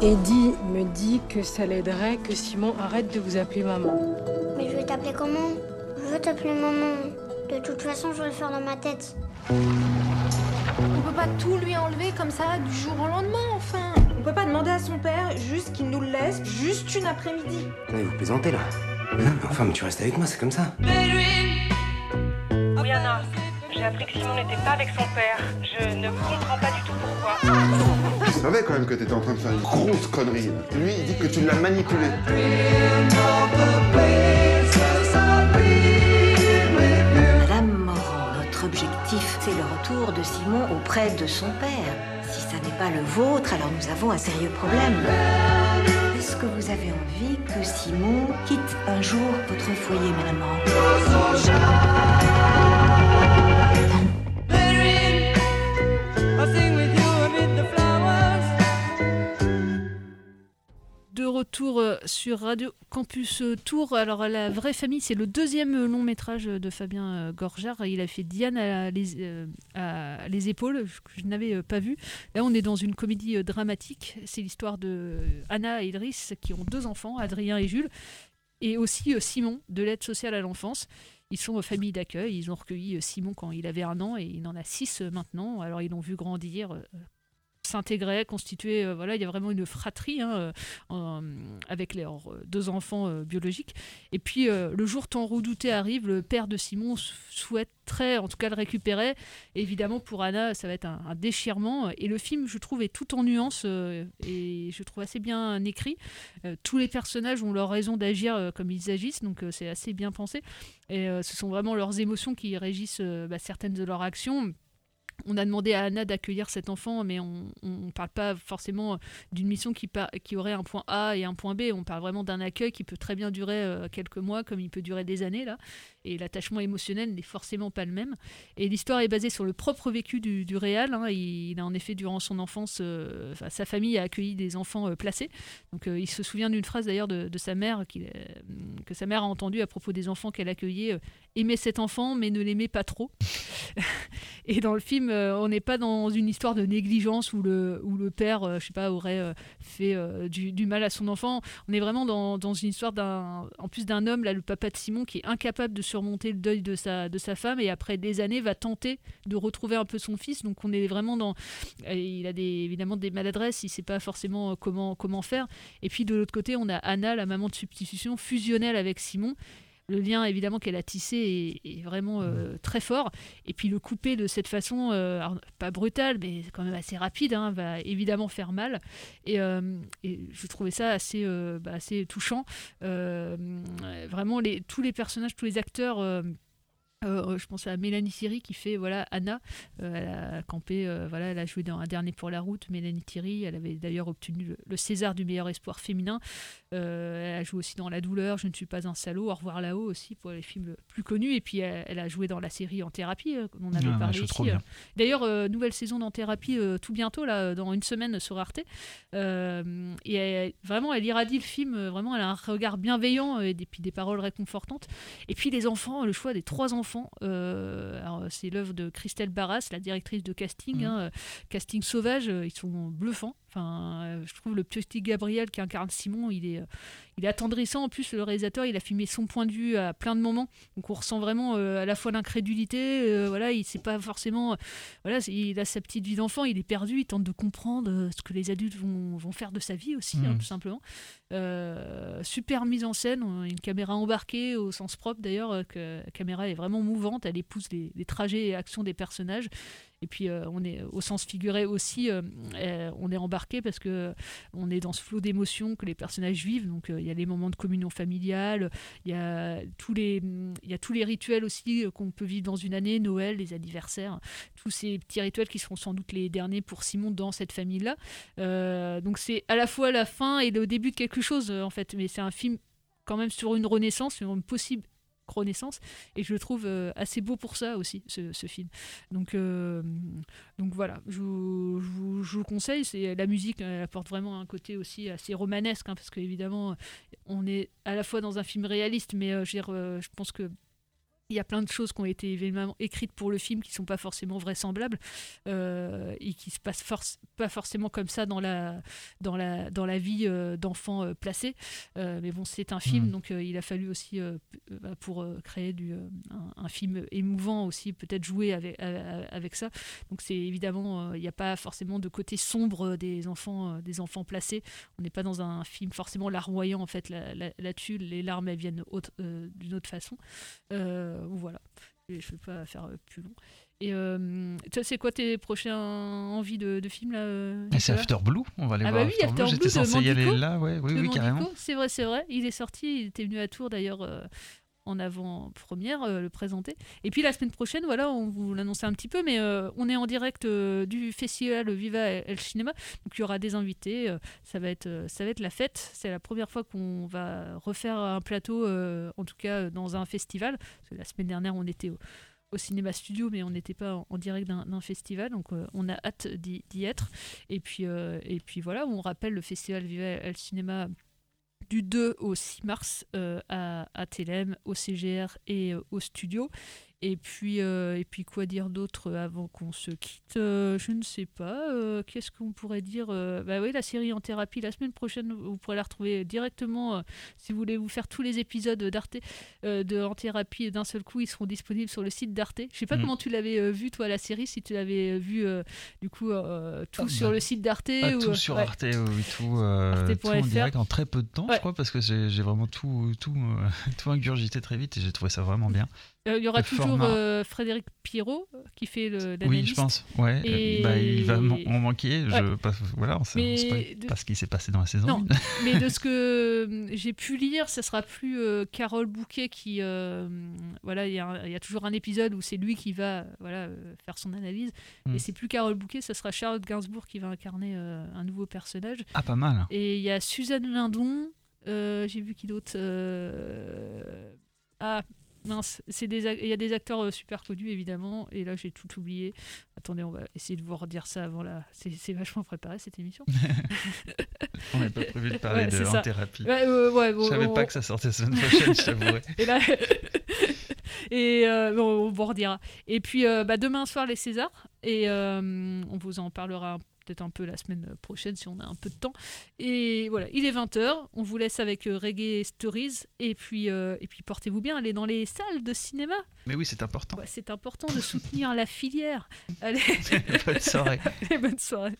Eddie me dit que ça l'aiderait que Simon arrête de vous appeler maman. Mais je vais t'appeler comment? Je veux t'appeler maman. De toute façon, je vais le faire dans ma tête. On peut pas tout lui enlever comme ça du jour au lendemain, enfin. On peut pas demander à son père juste qu'il nous le laisse juste une après-midi. Vous plaisantez là Non, mais enfin, mais tu restes avec moi, c'est comme ça. Oui, Anna. J'ai appris que Simon n'était pas avec son père. Je ne comprends pas du tout pourquoi. Je savais quand même que t'étais en train de faire une grosse connerie. Lui, il dit que tu l'as manipulé. Madame Morand, notre objectif, c'est le retour de Simon auprès de son père. Si ça n'est pas le vôtre, alors nous avons un sérieux problème. Est-ce que vous avez envie que Simon quitte un jour votre foyer, Madame Morand sur Radio Campus Tour. Alors, La Vraie Famille, c'est le deuxième long métrage de Fabien euh, Gorjard. Il a fait Diane à les, euh, les épaules, que je n'avais euh, pas vu. Là, on est dans une comédie dramatique. C'est l'histoire de Anna et Idriss qui ont deux enfants, Adrien et Jules, et aussi Simon de l'aide sociale à l'enfance. Ils sont famille d'accueil. Ils ont recueilli Simon quand il avait un an et il en a six maintenant. Alors, ils l'ont vu grandir. S'intégraient, constituaient, euh, voilà, il y a vraiment une fratrie hein, euh, avec leurs euh, deux enfants biologiques. Et puis le jour tant redouté arrive, le père de Simon sou- souhaiterait en tout cas le récupérer. Évidemment pour Anna, ça va être un, déchirement. Et le film, je trouve, est tout en nuances et je trouve assez bien écrit. Tous les personnages ont leur raison d'agir comme ils agissent, donc c'est assez bien pensé. Et ce sont vraiment leurs émotions qui régissent bah, certaines de leurs actions. On a demandé à Anna d'accueillir cet enfant, mais on ne parle pas forcément d'une mission qui, qui aurait un point A et un point B. On parle vraiment d'un accueil qui peut très bien durer euh, quelques mois, comme il peut durer des années là. Et l'attachement émotionnel n'est forcément pas le même. Et l'histoire est basée sur le propre vécu du, du réal. hein. Il, a en effet durant son enfance, euh, sa famille a accueilli des enfants euh, placés. Donc il se souvient d'une phrase d'ailleurs de, de sa mère que sa mère a entendue à propos des enfants qu'elle accueillait. aimait cet enfant, mais ne l'aimait pas trop. Et dans le film, euh, on n'est pas dans une histoire de négligence où le, où le père, euh, je sais pas, aurait euh, fait du, mal à son enfant. On est vraiment dans, dans une histoire d'un, en plus d'un homme, là, le papa de Simon, qui est incapable de surmonter le deuil de sa, de sa femme et après des années va tenter de retrouver un peu son fils. Donc on est vraiment dans, il a des, évidemment des maladresses, il sait pas forcément comment, comment faire. Et puis de l'autre côté, on a Anna, la maman de substitution, fusionnelle avec Simon le lien évidemment qu'elle a tissé est, est vraiment euh, très fort. Et puis le couper de cette façon, euh, pas brutale, mais quand même assez rapide, hein, va évidemment faire mal. Et, euh, et je trouvais ça assez, bah, assez touchant. Vraiment, les, tous les personnages, tous les acteurs. Euh, je pense à Mélanie Thierry qui fait voilà Anna. Euh, elle a campé, euh, voilà, elle a joué dans Un dernier pour la route. Mélanie Thierry, elle avait d'ailleurs obtenu le, le César du meilleur espoir féminin. Euh, elle a joué aussi dans La douleur, Je ne suis pas un salaud, Au revoir là-haut aussi pour les films plus connus. Et puis elle, elle a joué dans la série En thérapie, comme on avait Ah, parlé ici. D'ailleurs, nouvelle saison d'En thérapie tout bientôt là, dans une semaine sur Arte. Et elle- vraiment, elle irradie le film. Vraiment, elle a un regard bienveillant et des, puis des paroles réconfortantes. Et puis les enfants, le choix des trois enfants. Euh, c'est l'œuvre de Christelle Barras, la directrice de casting. hein, euh, casting sauvage, euh, ils sont bluffants. Enfin, euh, je trouve le petit Gabriel qui incarne Simon, il est, euh, il est attendrissant. En plus, le réalisateur, il a filmé son point de vue à plein de moments. Donc, on ressent vraiment euh, à la fois l'incrédulité. euh, voilà, il sait pas forcément. euh, voilà, il a sa petite vie d'enfant, il est perdu, il tente de comprendre ce que les adultes vont, vont faire de sa vie aussi, hein, Mhm. tout simplement. Super mise en scène, une caméra embarquée au sens propre d'ailleurs, que la caméra est vraiment mouvante, elle épouse les, les trajets et actions des personnages. Et puis on est au sens figuré aussi, on est embarqué parce que euh, on est dans ce flot d'émotions que les personnages vivent. Donc euh, il y a les moments de communion familiale, il y a tous les, il y a tous les rituels aussi euh, qu'on peut vivre dans une année, Noël, les anniversaires, tous ces petits rituels qui seront sans doute les derniers pour Simon dans cette famille-là. Donc c'est à la fois la fin et le début de quelque chose en fait, mais c'est un film quand même sur une renaissance, une possible renaissance. Et je le trouve euh, assez beau pour ça aussi ce, film. Donc euh, donc voilà. Je vous, conseille c'est la musique elle apporte vraiment un côté aussi assez romanesque hein, parce que évidemment on est à la fois dans un film réaliste mais euh, je pense que il y a plein de choses qui ont été évidemment écrites pour le film qui sont pas forcément vraisemblables euh, et qui se passent forc- pas forcément comme ça dans la dans la dans la vie euh, d'enfants euh, placés mais bon c'est un film Mhm. donc il a fallu aussi pour créer du un, un film émouvant aussi peut-être jouer avec avec ça. Donc c'est évidemment il n'y a pas forcément de côté sombre des enfants des enfants placés. On n'est pas dans un film forcément larmoyant en fait là- là- là-dessus. Les larmes elles viennent d'une autre façon. Euh, voilà je ne vais pas faire euh, plus long et euh, toi c'est quoi tes prochaines envies de, de films là euh, Et c'est After Blue, on va aller ah voir bah oui, After After Blue. J'étais Blue censé y aller là, ouais, oui, carrément. C'est vrai, c'est vrai. Il est sorti, il était venu à Tours d'ailleurs euh, en avant-première, euh, le présenter. Et puis la semaine prochaine, voilà, on vous l'annonçait un petit peu, mais euh, on est en direct euh, du festival Viva El Cinema. Donc il y aura des invités, ça, va être, ça va être la fête. C'est la première fois qu'on va refaire un plateau, en tout cas dans un festival. La semaine dernière, on était au, cinéma studio, mais on n'était pas en, direct d'un festival, donc on a hâte d'y être. Et puis, et puis voilà, on rappelle le festival Viva El Cinema du 2 au 6 mars euh, à, à au CGR et euh, au studio. Et puis, euh, et puis quoi dire d'autre avant qu'on se quitte Euh, Je ne sais pas. Euh, Qu'est-ce qu'on pourrait dire Euh, Bah oui, la série en thérapie la semaine prochaine, vous pourrez la retrouver directement euh, si vous voulez vous faire tous les épisodes d'Arte euh, de en thérapie d'un seul coup. Ils seront disponibles sur le site d'Arte. Je sais pas Mm. comment tu l'avais euh, vu toi la série, si tu l'avais euh, vu euh, du coup euh, tout Ah, sur bah, le site d'Arte ou tout euh, sur ouais. Arte, oui, tout, euh, tout en direct en très peu de temps, Ouais. je crois, parce que j'ai vraiment tout, tout, euh, tout ingurgité très vite et j'ai trouvé ça vraiment bien. Euh, Il y aura toujours format- euh, Frédéric Pierrot euh, qui fait le Oui, je pense. Ouais, Et- bah, il va m'en en manquer. Ouais. voilà, on sait, Mais on sait pas, de- pas ce qui s'est passé dans la saison. Non, 1. mais de ce que j'ai pu lire, ça sera plus Carole Bouquet qui. voilà, il y, a y toujours un épisode où c'est lui qui va voilà, faire son analyse. Mm. Et c'est plus Carole Bouquet, ça sera Charlotte Gainsbourg qui va incarner un nouveau personnage. Ah, pas mal. Et il y a Suzanne Lindon, euh, j'ai vu qui d'autre euh, Ah. Mince, il y a des acteurs euh, super connus évidemment, et là j'ai tout oublié. Attendez, on va essayer de vous redire ça avant là. C'est c'est vachement préparé cette émission. On n'avait pas prévu de parler Ouais, de en thérapie. Ouais, ouais, ouais, je savais on- pas que ça sortait la semaine prochaine, je t'avouerai. Et là, et euh, on vous redira. Et puis euh, bah, demain soir les Césars et euh, on vous en parlera peut-être un peu la semaine prochaine si on a un peu de temps. Et voilà, il est 20h, on vous laisse avec euh, Reggae Stories et puis euh, et puis portez-vous bien, allez dans les salles de cinéma. Mais oui, c'est important. Ouais, c'est important de soutenir la filière. Allez, Bonne soirée. Allez, bonne soirée.